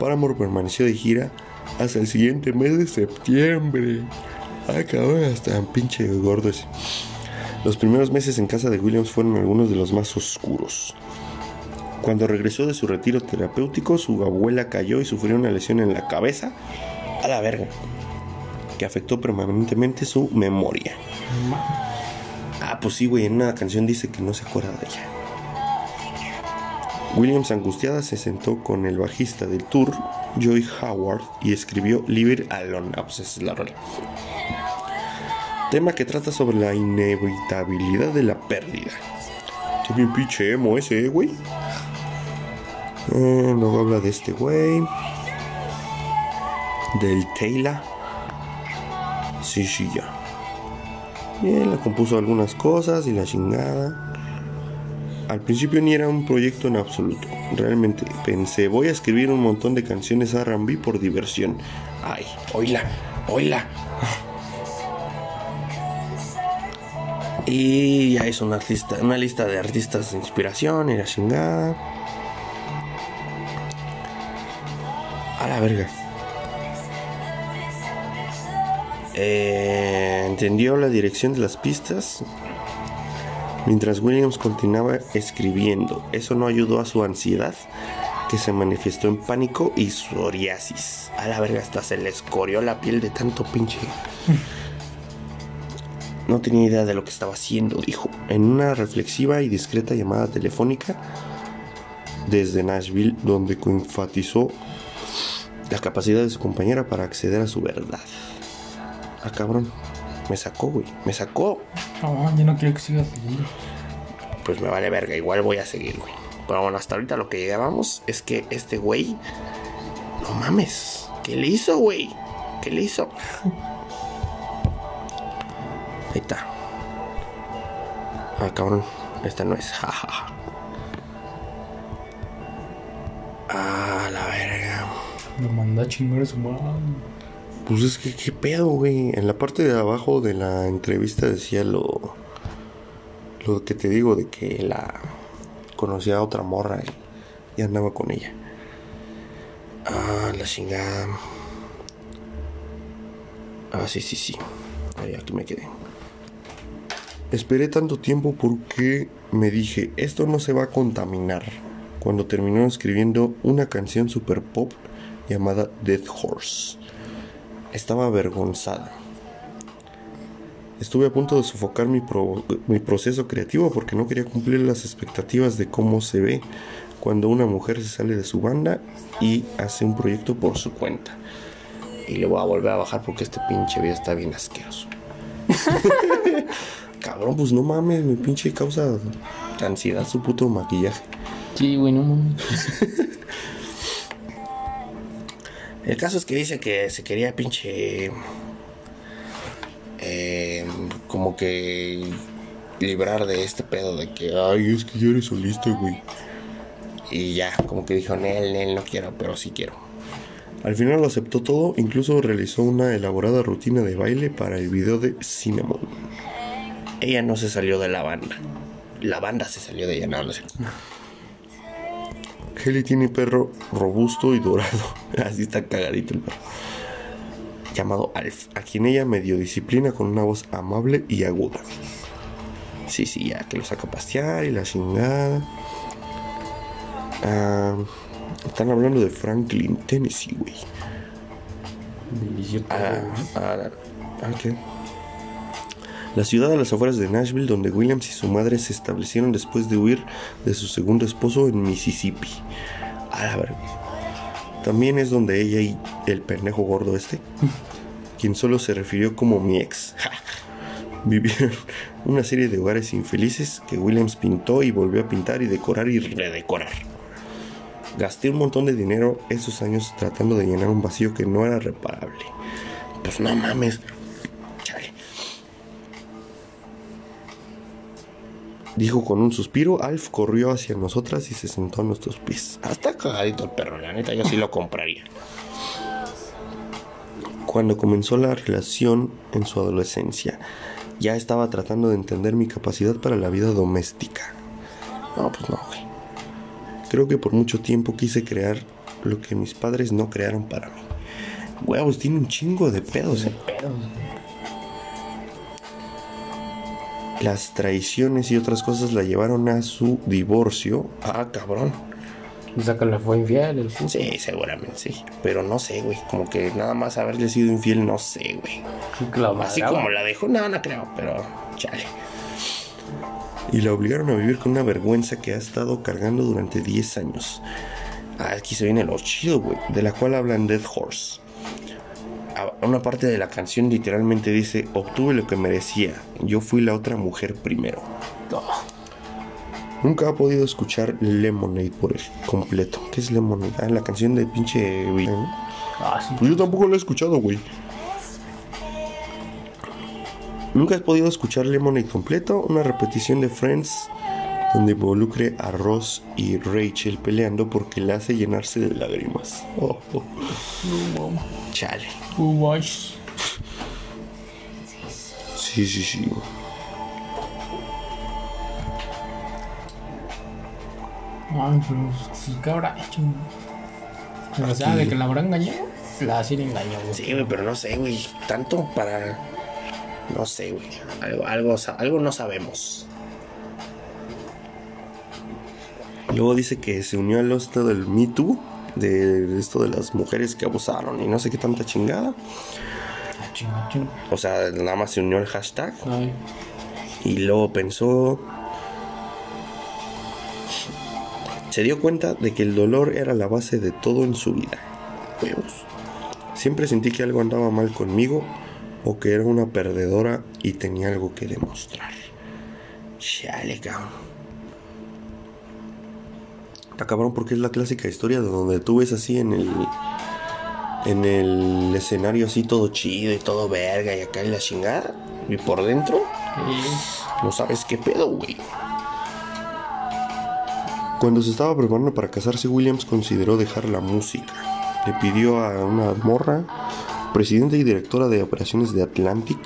Paramore permaneció de gira hasta el siguiente mes de septiembre. Ay, cabrón, hasta pinche gordo ese. Los primeros meses en casa de Williams fueron algunos de los más oscuros. Cuando regresó de su retiro terapéutico, su abuela cayó y sufrió una lesión en la cabeza. A la verga. Que afectó permanentemente su memoria. Ah, pues sí, güey, en una canción dice que no se acuerda de ella. Williams, angustiada, se sentó con el bajista del tour, Joy Howard, y escribió It Alone. Ah, pues esa es la rola. Tema que trata sobre la inevitabilidad de la pérdida. Qué bien pinche emo ese, eh, güey. Eh, luego habla de este güey. Del Taylor. Sí, sí, ya. Bien, le compuso algunas cosas y la chingada. Al principio ni era un proyecto en absoluto. Realmente pensé, voy a escribir un montón de canciones RB por diversión. Ay, oíla, oíla. Y ya hizo una, artista, una lista de artistas de inspiración y la chingada. A la verga. Eh, entendió la dirección de las pistas mientras Williams continuaba escribiendo. Eso no ayudó a su ansiedad, que se manifestó en pánico y psoriasis. A la verga, hasta se le escorió la piel de tanto pinche. [LAUGHS] No tenía idea de lo que estaba haciendo, dijo, en una reflexiva y discreta llamada telefónica desde Nashville, donde enfatizó la capacidad de su compañera para acceder a su verdad. Ah, cabrón, me sacó, güey, me sacó. No, yo no quiero que sigas pidiendo. Pues me vale verga, igual voy a seguir, güey. Pero bueno, hasta ahorita lo que llegábamos es que este güey. No mames. ¿Qué le hizo, güey? ¿Qué le hizo? [LAUGHS] Ahí está. Ah, cabrón. Esta no es. [LAUGHS] Jajaja. ah, la verga. Me manda a chingar a su madre. Pues es que, ¿qué pedo, güey? En la parte de abajo de la entrevista decía lo. Lo que te digo, de que la. Conocía a otra morra y, y andaba con ella. Ah, la chingada. Ah, sí, sí, sí. Ahí, aquí me quedé. Esperé tanto tiempo porque me dije, esto no se va a contaminar. Cuando terminó escribiendo una canción super pop llamada Dead Horse. Estaba avergonzada. Estuve a punto de sofocar mi, pro- mi proceso creativo porque no quería cumplir las expectativas de cómo se ve cuando una mujer se sale de su banda y hace un proyecto por su cuenta. Y le voy a volver a bajar porque este pinche video está bien asqueroso. [LAUGHS] Cabrón, pues no mames, mi pinche causa ansiedad su puto maquillaje. Sí, güey, no mames. [LAUGHS] El caso es que dice que se quería pinche. eh, como que. librar de este pedo de que. Ay, es que ya eres solista, güey. Y ya, como que dijo, Nel, Nel, no quiero, pero sí quiero. Al final lo aceptó todo, incluso realizó una elaborada rutina de baile para el video de Cinnamon. Ella no se salió de la banda. La banda se salió de ella, no, no. Kelly tiene perro robusto y dorado. [LAUGHS] Así está cagadito el perro. Llamado Alf, a quien ella medio disciplina con una voz amable y aguda. Sí, sí, ya que lo saca a pasear y la chingada. Ah, están hablando de Franklin, Tennessee, güey. Ah, ah, ah, ¿qué? La ciudad a las afueras de Nashville, donde Williams y su madre se establecieron después de huir de su segundo esposo en Mississippi. A la verga. También es donde ella y el pendejo gordo este, [LAUGHS] quien solo se refirió como mi ex, vivieron una serie de hogares infelices que Williams pintó y volvió a pintar y decorar y redecorar. Gasté un montón de dinero esos años tratando de llenar un vacío que no era reparable. Pues no mames. Dijo con un suspiro, Alf corrió hacia nosotras y se sentó a nuestros pies. Hasta cagadito el perro, la neta, yo sí lo compraría. Cuando comenzó la relación en su adolescencia, ya estaba tratando de entender mi capacidad para la vida doméstica. No, pues no, güey. Creo que por mucho tiempo quise crear lo que mis padres no crearon para mí. Huevos, tiene un chingo de pedos, eh. Las traiciones y otras cosas la llevaron a su divorcio. Ah, cabrón. O sea que le fue infiel el puto. Sí, seguramente sí. Pero no sé, güey. Como que nada más haberle sido infiel, no sé, güey. Así como la dejó, no, no creo, pero chale. Y la obligaron a vivir con una vergüenza que ha estado cargando durante 10 años. Ah, aquí se viene lo chido, güey. De la cual hablan Dead Horse. Una parte de la canción literalmente dice: Obtuve lo que merecía. Yo fui la otra mujer primero. Nunca ha podido escuchar Lemonade por completo. ¿Qué es Lemonade? Ah, la canción de pinche. Ah, sí. Pues yo tampoco lo he escuchado, güey. Nunca has podido escuchar Lemonade completo, una repetición de Friends donde involucre a Ross y Rachel peleando porque la hace llenarse de lágrimas. Oh, oh. No. Chale. Oh. Sí, sí, sí. Ay, pero pues, ¿qué habrá hecho? O sea, de que la habrá engañado, la sí le engañó, güey. Sí, güey, pero no sé, güey. Tanto para. No sé, güey. Algo, algo, algo no sabemos. Luego dice que se unió al esto del Me Too, de esto de las mujeres que abusaron y no sé qué tanta chingada. Chinga, chinga. O sea, nada más se unió al hashtag Ay, y luego pensó. Se dio cuenta de que el dolor era la base de todo en su vida. Huevos. Siempre sentí que algo andaba mal conmigo o que era una perdedora y tenía algo que demostrar. Chale, cabrón. Está cabrón porque es la clásica historia de donde tú ves así en el en el escenario así todo chido y todo verga y acá en la chingada y por dentro no sabes qué pedo, güey. Cuando se estaba preparando para casarse, Williams consideró dejar la música. Le pidió a una morra, presidenta y directora de operaciones de Atlantic,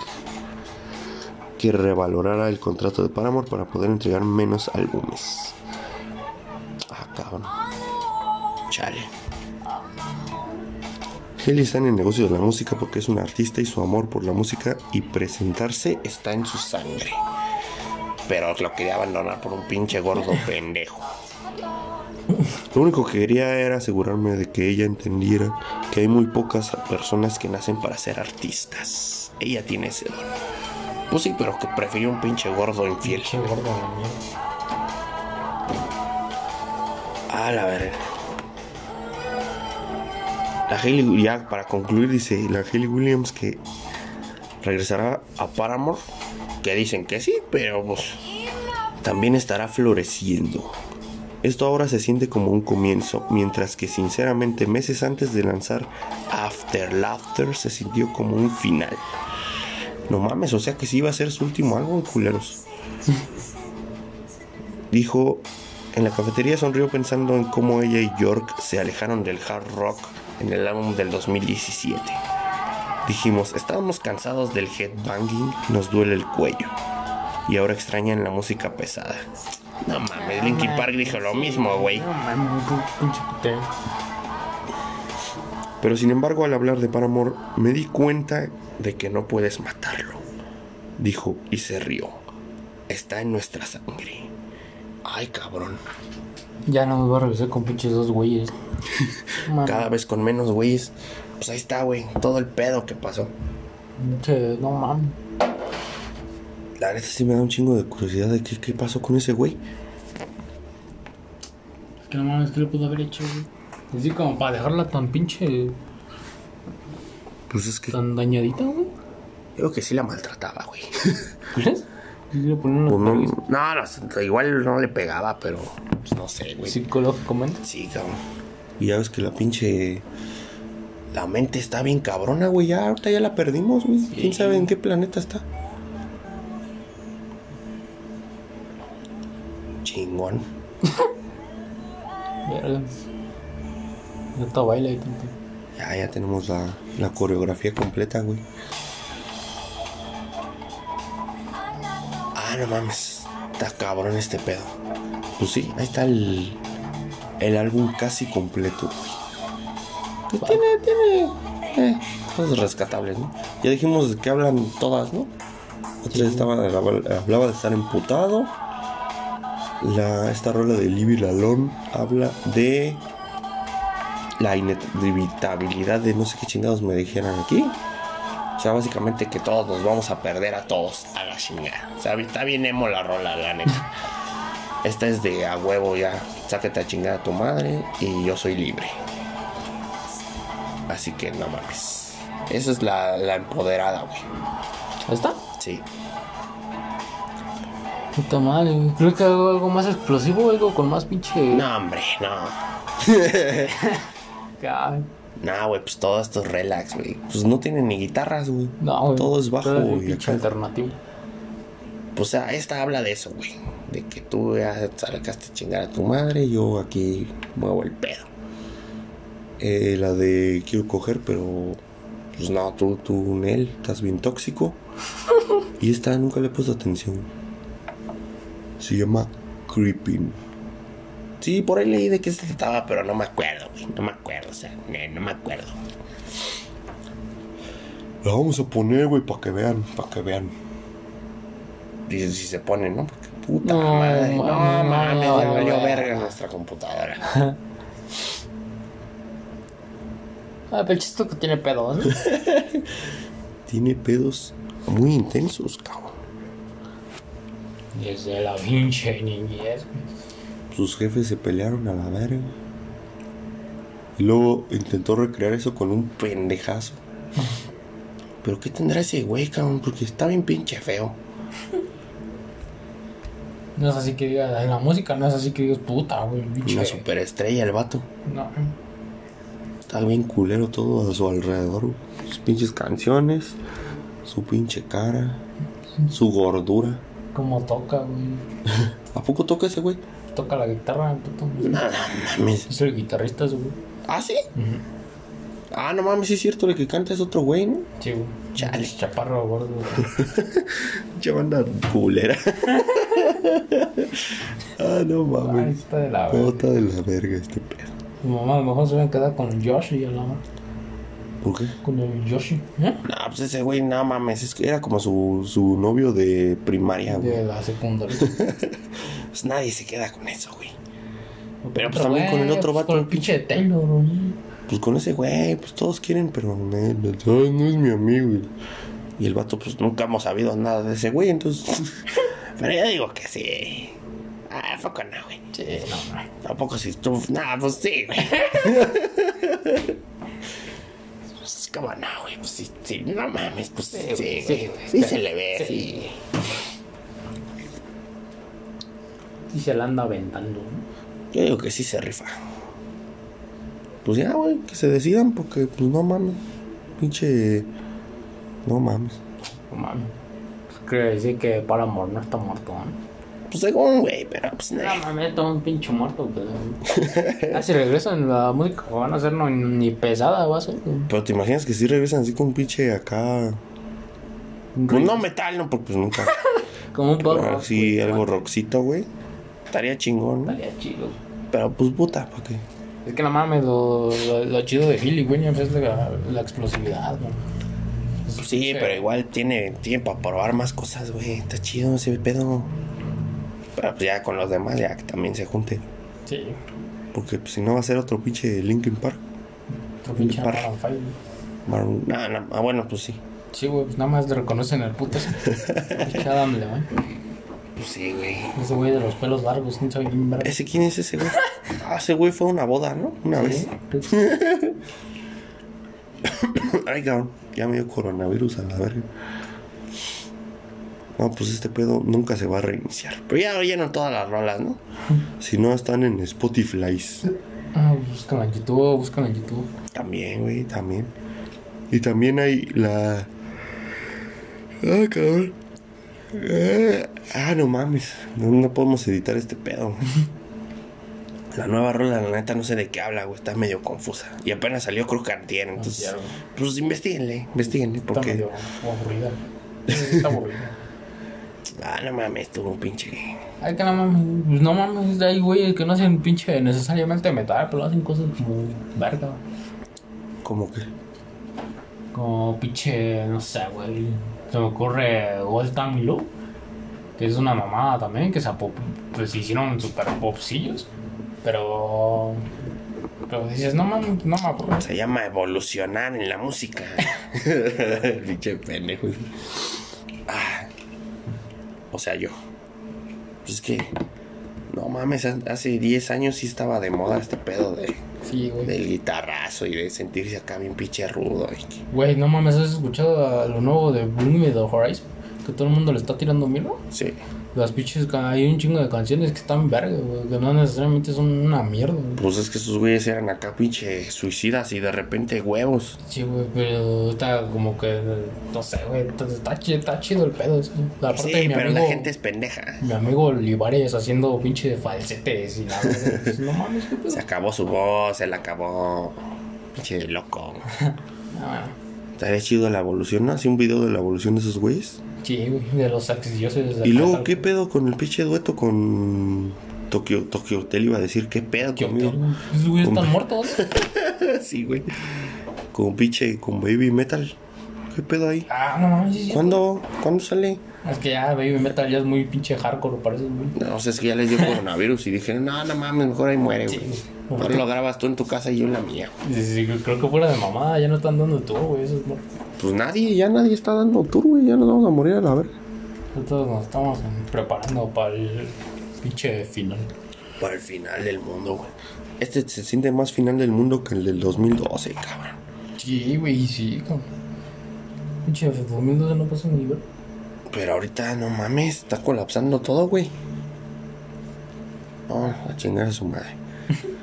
que revalorara el contrato de Paramore para poder entregar menos álbumes. Cabrón. Chale. Haley está en el negocio de la música porque es un artista y su amor por la música y presentarse está en su sangre. Pero lo quería abandonar por un pinche gordo [LAUGHS] pendejo. Lo único que quería era asegurarme de que ella entendiera que hay muy pocas personas que nacen para ser artistas. Ella tiene ese don. Pues sí, pero que prefirió un pinche gordo infiel. Pinche gordo de mierda. A la verga. La Hailey, ya para concluir, dice la Hailey Williams que regresará a Paramore. Que dicen que sí, pero pues también estará floreciendo. Esto ahora se siente como un comienzo, mientras que sinceramente meses antes de lanzar After Laughter se sintió como un final. No mames, o sea que sí iba a ser su último álbum, culeros. [LAUGHS] Dijo, en la cafetería sonrió pensando en cómo ella y York se alejaron del hard rock en el álbum del 2017. Dijimos, estábamos cansados del headbanging, nos duele el cuello. Y ahora extrañan la música pesada. No mames, Linkin Park dijo lo mismo, güey. Pero sin embargo, al hablar de Paramore, me di cuenta de que no puedes matarlo. Dijo y se rió. Está en nuestra sangre. Ay, cabrón. Ya no me voy a regresar con pinches dos güeyes. [LAUGHS] Cada vez con menos güeyes. Pues ahí está, güey. Todo el pedo que pasó. pinche, no mames. La neta sí me da un chingo de curiosidad de qué, qué pasó con ese güey. Es que no mames, ¿qué le pudo haber hecho, güey? Así como para dejarla tan pinche, Pues es que tan dañadita, güey. creo que sí la maltrataba, güey. ¿Crees? [LAUGHS] Pues no, vergues no, no, igual no le pegaba, pero pues no sé, güey. Psicológicamente. Sí, cabrón. Y ya ves que la pinche. La mente está bien cabrona, güey. Ya ahorita ya la perdimos, güey. ¿Quién sabe en qué planeta está? chingón. [LAUGHS] Verga. Baila y tanto. Ya, ya tenemos la, la coreografía completa, güey. No mames. Está cabrón este pedo. Pues sí, ahí está el, el álbum casi completo, güey. Tiene, tiene eh, cosas rescatables, ¿no? Ya dijimos que hablan todas, ¿no? Otra estaba, hablaba de estar emputado. La, esta rola de Libby Lalón habla de la inevitabilidad de no sé qué chingados me dijeran aquí. O sea, básicamente que todos nos vamos a perder a todos a la chingada. O sea, está bien emo la rola, la neta. Esta es de a huevo ya. Sáquete a chingar a tu madre y yo soy libre. Así que no mames. Esa es la, la empoderada, güey. ¿Está? Sí. Puta madre, güey. Creo que hago algo más explosivo, algo con más pinche. No, hombre, no. [LAUGHS] No, güey, pues todo esto es relax, güey. Pues no tienen ni guitarras, güey. No, güey. Todo es bajo, güey. alternativo. Pues o sea, esta habla de eso, güey. De que tú ya salgaste a chingar a tu madre, yo aquí muevo el pedo. Eh, la de quiero coger, pero pues no, tú, tú, Nel, estás bien tóxico. [LAUGHS] Y esta nunca le he puesto atención. Se llama Creeping. Sí, por ahí leí de qué se trataba, pero no me acuerdo, güey. No me acuerdo, o sea, no, no me acuerdo. La vamos a poner, güey, para que vean, para que vean. Dice si se pone, ¿no? Porque puta No, madre. No mames, mames, no, valió no. verga nuestra computadora. [LAUGHS] Ah, pero el chiste es que tiene pedos, ¿no? [LAUGHS] Tiene pedos muy intensos, cabrón. Desde la pinche niñez, güey. Sus jefes se pelearon a la verga. Y luego intentó recrear eso con un pendejazo. Pero ¿qué tendrá ese güey, cabrón? Porque está bien pinche feo. No es así que digas, en la música no es así que digas, puta, güey, pinche. Una superestrella el vato. No. Está bien culero todo a su alrededor. güey. Sus pinches canciones, su pinche cara, su gordura. Cómo toca, güey. [LAUGHS] ¿A poco toca ese güey? Toca la guitarra, puto. Nada mames. Es el guitarrista, güey. ¿Ah, sí? Ah, no mames, sí es cierto, el que canta es otro güey, ¿no? Sí, güey. Chale. Chaparro, gordo. güey. [LAUGHS] Ya banda culera. [LAUGHS] ah, no Ay, mames. está de la verga. está de la verga este pedo. Mamá a lo mejor se va a quedar con Yoshi a la ¿Por qué? Con el Yoshi. ¿Eh? No, pues ese güey, no mames, es que era como su, su novio de primaria, güey. De la secundaria. [LAUGHS] Pues nadie se queda con eso, güey. Pero pues también con el otro pues, vato. Con el pinche de Taylor, güey. Pues con ese güey, pues todos quieren, pero no, es mi amigo. Y el vato, pues nunca hemos sabido nada de ese güey, entonces. [LAUGHS] pero yo digo que sí. Ah, ¿a poco no, güey. Sí, no, no. Tampoco si tú. Nah, pues sí, güey. [LAUGHS] como no, güey. Pues sí, sí, no mames, pues sí, Sí, sí, güey, sí, se le ve, Sí. sí. Sí se la anda aventando, ¿no? Yo digo que sí se rifa. Pues ya, güey, que se decidan porque, pues no mames. Pinche. No mames. No mames. Pues quiere decir que Paramore no está muerto, ¿no? Pues según, güey, pero pues No nah. mames, está un pinche muerto, pues. Ah, si regresan la música van a hacer no, ni pesada va a ser. güey. Pero te imaginas que sí regresan así con un pinche acá. Pues no metal, no, porque pues nunca. [LAUGHS] Como un poco. Pero sí, algo rockcito, güey. Estaría chingón, ¿no? Estaría chido. Pero pues puta, ¿para qué? Es que no mames, lo, lo, lo chido de Philly Williams es la, la explosividad, güey. Pues sí, pero igual tiene tiempo para probar más cosas, güey. Está chido ese pedo. Pero pues ya con los demás, ya que también se junten. Sí, Porque pues, si no va a ser otro pinche Linkin Park. otro pinche Par. Maroon. Maroon- No, ah, bueno, pues sí. Sí, güey, pues nada más le reconocen el puto. [LAUGHS] Pinche Adam Levine. Pues sí, güey. Ese güey de los pelos largos, quién sabe quién verga. ¿Ese quién es ese güey? Ah, ese güey fue a una boda, ¿no? Una vez. Sí. [LAUGHS] Ay, cabrón. Ya me dio coronavirus a la verga. No, pues este pedo nunca se va a reiniciar. Pero ya oyeron todas las rolas, ¿no? Si no, están en Spotify. Ah, búscalo en YouTube, búscalo en YouTube. También, güey, también. Y también hay la. Ah, cabrón. Eh, ah, no mames. No, no podemos editar este pedo. [LAUGHS] La nueva rola, la neta, no sé de qué habla, güey. Está medio confusa. Y apenas salió, creo que antier, Entonces, pues investiguenle, investiguenle. Está Porque, medio aburrida. Está aburrida. Ah, no mames, tuvo un pinche. Ay, que no mames. Pues no mames, hay güeyes que no hacen pinche necesariamente metal, pero hacen cosas como verga. ¿Cómo que? Como pinche, no sé, güey. Se me ocurre Old Time Low, que es una mamada también, que se, apop- pues, hicieron super popsillos. Pero. Pero dices, no mames, no me acuerdo. Se llama evolucionar en la música. [LAUGHS] [LAUGHS] pinche pendejo. O sea, yo. Pues es que. No mames, hace 10 años sí estaba de moda este pedo de, Sí, güey. del guitarrazo y de sentirse acá bien pinche rudo. y- Güey, no mames, ¿has escuchado a lo nuevo de Bring Me the Horizon? Que todo el mundo le está tirando mierda. Sí. Las pinches, ca- hay un chingo de canciones que están verga, güey, que no necesariamente son una mierda, güey. Pues es que esos güeyes eran acá pinche suicidas y de repente huevos. Sí, güey, pero está como que, no sé, güey, está, está chi- está chido el pedo. sí. Aparte, Sí, mi pero amigo, la gente es pendeja. mi amigo Olivares haciendo pinche falsetes y nada, [LAUGHS] güey. Pues, no mames, qué pedo. Se acabó su voz, se la acabó. Pinche loco. [LAUGHS] Ah, Estaría chido la evolución, ¿no? Así un video de la evolución de esos güeyes. Sí, güey, de los dioses. Y luego, acá, ¿qué pedo con el pinche dueto con Tokio, Tokio Hotel? Iba a decir, ¿qué pedo ¿Qué conmigo? Esos güeyes Con- están muertos. [LAUGHS] sí, güey. Con pinche, con Baby Metal. ¿Qué pedo ahí? Ah, no mames. ¿Cuándo? ¿Cuándo sale? Es que ya Baby Metal ya es muy pinche hardcore, parece, güey. No, o sea, es que ya les dio coronavirus y dije, no, no mames, mejor ahí muere, güey. Sí. Ahora lo grabas tú en tu casa y yo en la mía. Sí, sí, creo que fuera de mamada, ya no están dando tour, güey. Eso es. Pues nadie, ya nadie está dando tour, güey. Ya nos vamos a morir a la verga. Nosotros nos estamos preparando para el pinche final. Para el final del mundo, güey. Este se siente más final del mundo que el del 2012, cabrón. Sí, güey, sí, cabrón. Pinche 2012 no pasó ni ver. Pero ahorita, no mames, está colapsando todo, güey. No, a chingar a su madre. [LAUGHS]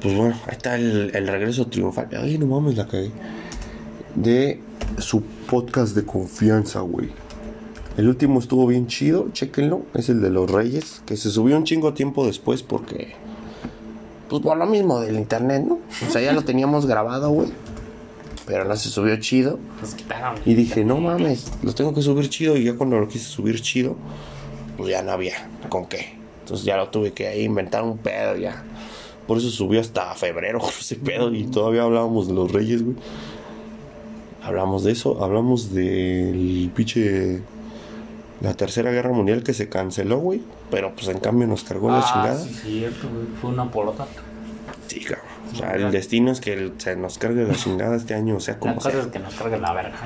Pues bueno, ahí está el, el regreso triunfal. Ay, no mames, la cagué. De su podcast de confianza, güey. El último estuvo bien chido, chéquenlo. Es el de los Reyes, que se subió un chingo tiempo después porque. Pues por lo mismo del internet, ¿no? O sea, ya lo teníamos grabado, güey. Pero no se subió chido. Pues quitaron. Y dije, no mames, lo tengo que subir chido. Y ya cuando lo quise subir chido, pues ya no había con qué. Entonces ya lo tuve que ahí inventar un pedo ya. Por eso subió hasta febrero [LAUGHS] ese pedo. Y todavía hablábamos de los reyes, güey. Hablamos de eso, hablamos del pinche. La tercera guerra mundial que se canceló, güey. Pero pues en cambio nos cargó la Ah, chingada. sí, cierto, güey. Fue una porota. Sí, cabrón. O sea, el destino es que el- se nos cargue la chingada este año, o sea, La como cosa sea. es que nos cargue la verga.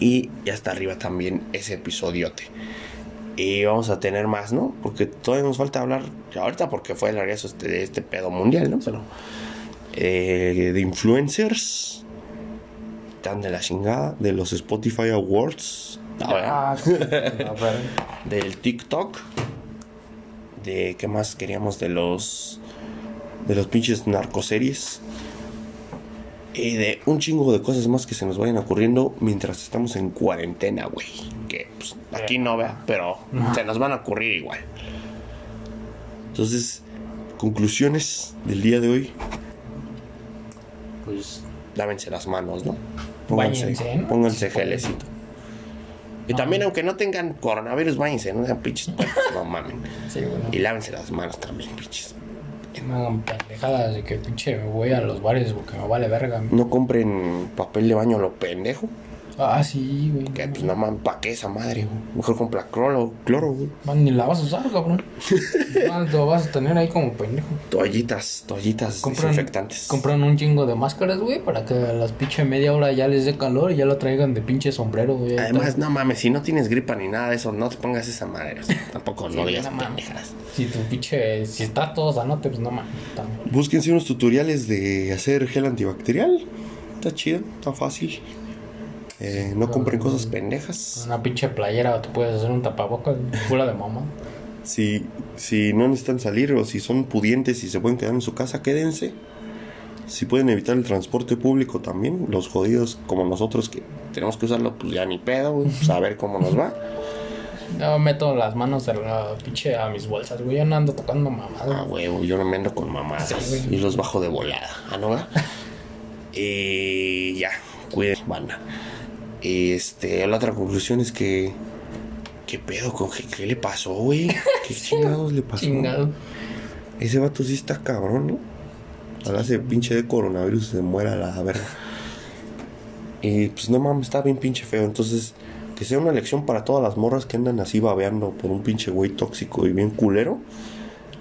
Y ya está arriba también ese episodiote. Y vamos a tener más, ¿no? Porque todavía nos falta hablar, ahorita porque fue el regreso este- de este pedo mundial, ¿no? Pero eh, de influencers, tan de la chingada, de los Spotify Awards, Ah, [LAUGHS] sí, a ver. del TikTok, de qué más queríamos de los de los pinches narcoseries y de un chingo de cosas más que se nos vayan ocurriendo mientras estamos en cuarentena, güey. Que pues, aquí no vea, pero se nos van a ocurrir igual. Entonces, conclusiones del día de hoy, Pues lávense las manos, ¿no? Báñense, ¿no? pónganse gelecito. Y también, aunque no tengan coronavirus, váyanse, no sean pinches no mamen. sí, bueno. Y lávense las manos también, pinches. No hagan pendejadas de que pinche voy a los bares porque me vale verga. No compren papel de baño lo pendejo. Ah, sí, güey. Que pues no mames, ¿pa' qué esa madre, güey? Mejor compra cloro, cloro, güey. Man, ni la vas a usar, cabrón. [LAUGHS] Man, lo vas a tener ahí como pendejo. Toallitas, toallitas Compran, desinfectantes. compran un chingo de máscaras, güey, para que a las pinche media hora ya les dé calor y ya lo traigan de pinche sombrero, güey. Además, no mames, si no tienes gripa ni nada de eso, no te pongas esa madre. o sea, [LAUGHS] tampoco no Sí, digas no mames. pendejadas. Si tu pinche, si está todo sanote, pues no mames. también. Búsquense unos tutoriales de hacer gel antibacterial. Está chido, está fácil. Eh, no compren cosas pendejas. Una pinche playera te puedes hacer un tapabocas [LAUGHS] fuera de mamá. Si, si no necesitan salir o si son pudientes y se pueden quedar en su casa, quédense. Si pueden evitar el transporte público también, los jodidos como nosotros que tenemos que usarlo, pues ya ni pedo, güey. Pues a ver cómo nos va. [LAUGHS] Yo meto las manos a la pinche a mis bolsas, güey. Yo no ando tocando mamadas. Ah, huevo, yo no me ando con mamadas. Sí, y los bajo de volada. ¿Ah, no? va? y [LAUGHS] ya, cuiden, banda. Este, la otra conclusión es que. ¿Qué pedo con qué, qué le pasó, güey? [LAUGHS] ¿Qué chingados le pasó? Chingado. Ese vato sí está cabrón, ¿no? Ojalá ese pinche de coronavirus se muera la verga. Y pues no mames, está bien pinche feo. Entonces, que sea una lección para todas las morras que andan así babeando por un pinche güey tóxico y bien culero.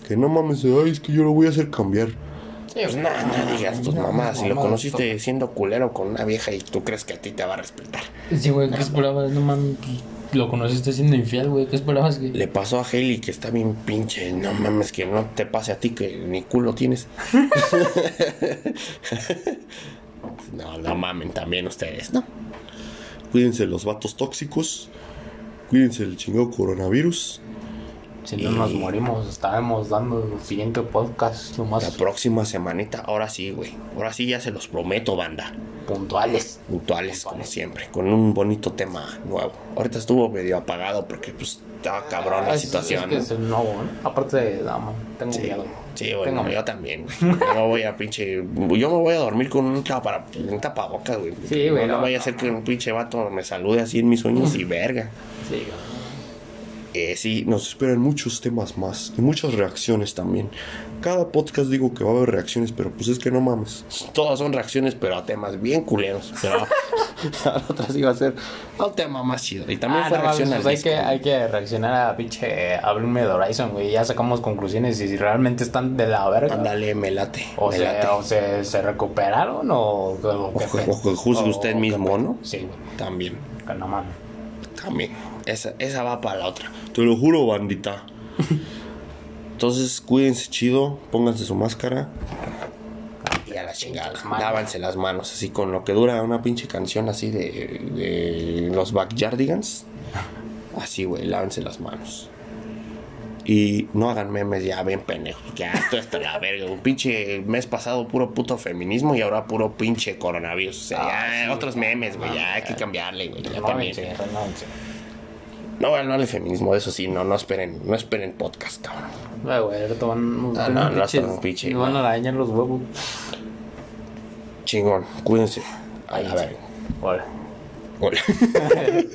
Que no mames, ay, es que yo lo voy a hacer cambiar. Pues nada, no digas tus No, mamás. Si lo conociste siendo culero con una vieja y tú crees que a ti te va a respetar. Sí, güey, ¿qué esperabas? No mames, lo conociste siendo infiel, güey. ¿Qué esperabas? Que... Le pasó a Hailey que está bien pinche. No mames, que no te pase a ti que ni culo tienes. [LAUGHS] no, no mamen también ustedes, ¿no? Cuídense los vatos tóxicos. Cuídense el chingado coronavirus. Si no nos morimos, estaremos dando el siguiente podcast lo La próxima semanita, ahora sí, güey. Ahora sí ya se los prometo, banda. puntuales. Puntuales, como siempre. Con un bonito tema nuevo. Ahorita estuvo medio apagado porque, pues, estaba cabrón la Ah, es- situación. Es que ¿no? es el nuevo, ¿no? Aparte de dama, tengo Sí, miedo. sí, bueno, Tengo yo también. güey. Yo me voy a pinche. Yo me voy a dormir con un, tapa, un tapabocas, güey. Sí, güey, No, no, vaya a no, ser que un pinche vato me salude así en mis sueños y verga. Sí, güey. Eh, sí, nos esperan muchos temas más y muchas reacciones también. Cada podcast digo que va a haber reacciones, pero pues es que no mames. Todas son reacciones, pero a temas bien culeros. Pero [LAUGHS] a otras iba a ser a un tema más chido. Y también Ah, fue no mames, reacción pues al hay, que, hay que reaccionar a pinche a Bloom de Horizon, güey. Ya sacamos conclusiones y si realmente están de la verga. Ándale, me late. O, me se, late. o se, se recuperaron o, o, O- usted mismo. ¿no? Sí, güey. También. Que no mames. También. Esa, esa va para la otra. Te lo juro, bandita. [LAUGHS] Entonces, cuídense chido, pónganse su máscara. Y a la chingada. Lávanse las manos, así con lo que dura una pinche canción así de, de los Backyardigans. Así, güey, lávense las manos. Y no hagan memes ya bien pendejos. Ya, esto está la verga. Un pinche mes pasado puro puto feminismo y ahora puro pinche coronavirus. O sea, Ah, ya sí, otros memes, güey. Ya hay que cambiarle, güey. Ya también. Renóvense, renóvense. No, no el feminismo, eso sí, no, no esperen, no esperen podcast, cabrón. Ay, güey, ahorita van, Ah, no, no, hasta un pinche, van no. a dañar los huevos. Chingón, cuídense. A la Váyanse. verga. Hola. Hola. [LAUGHS]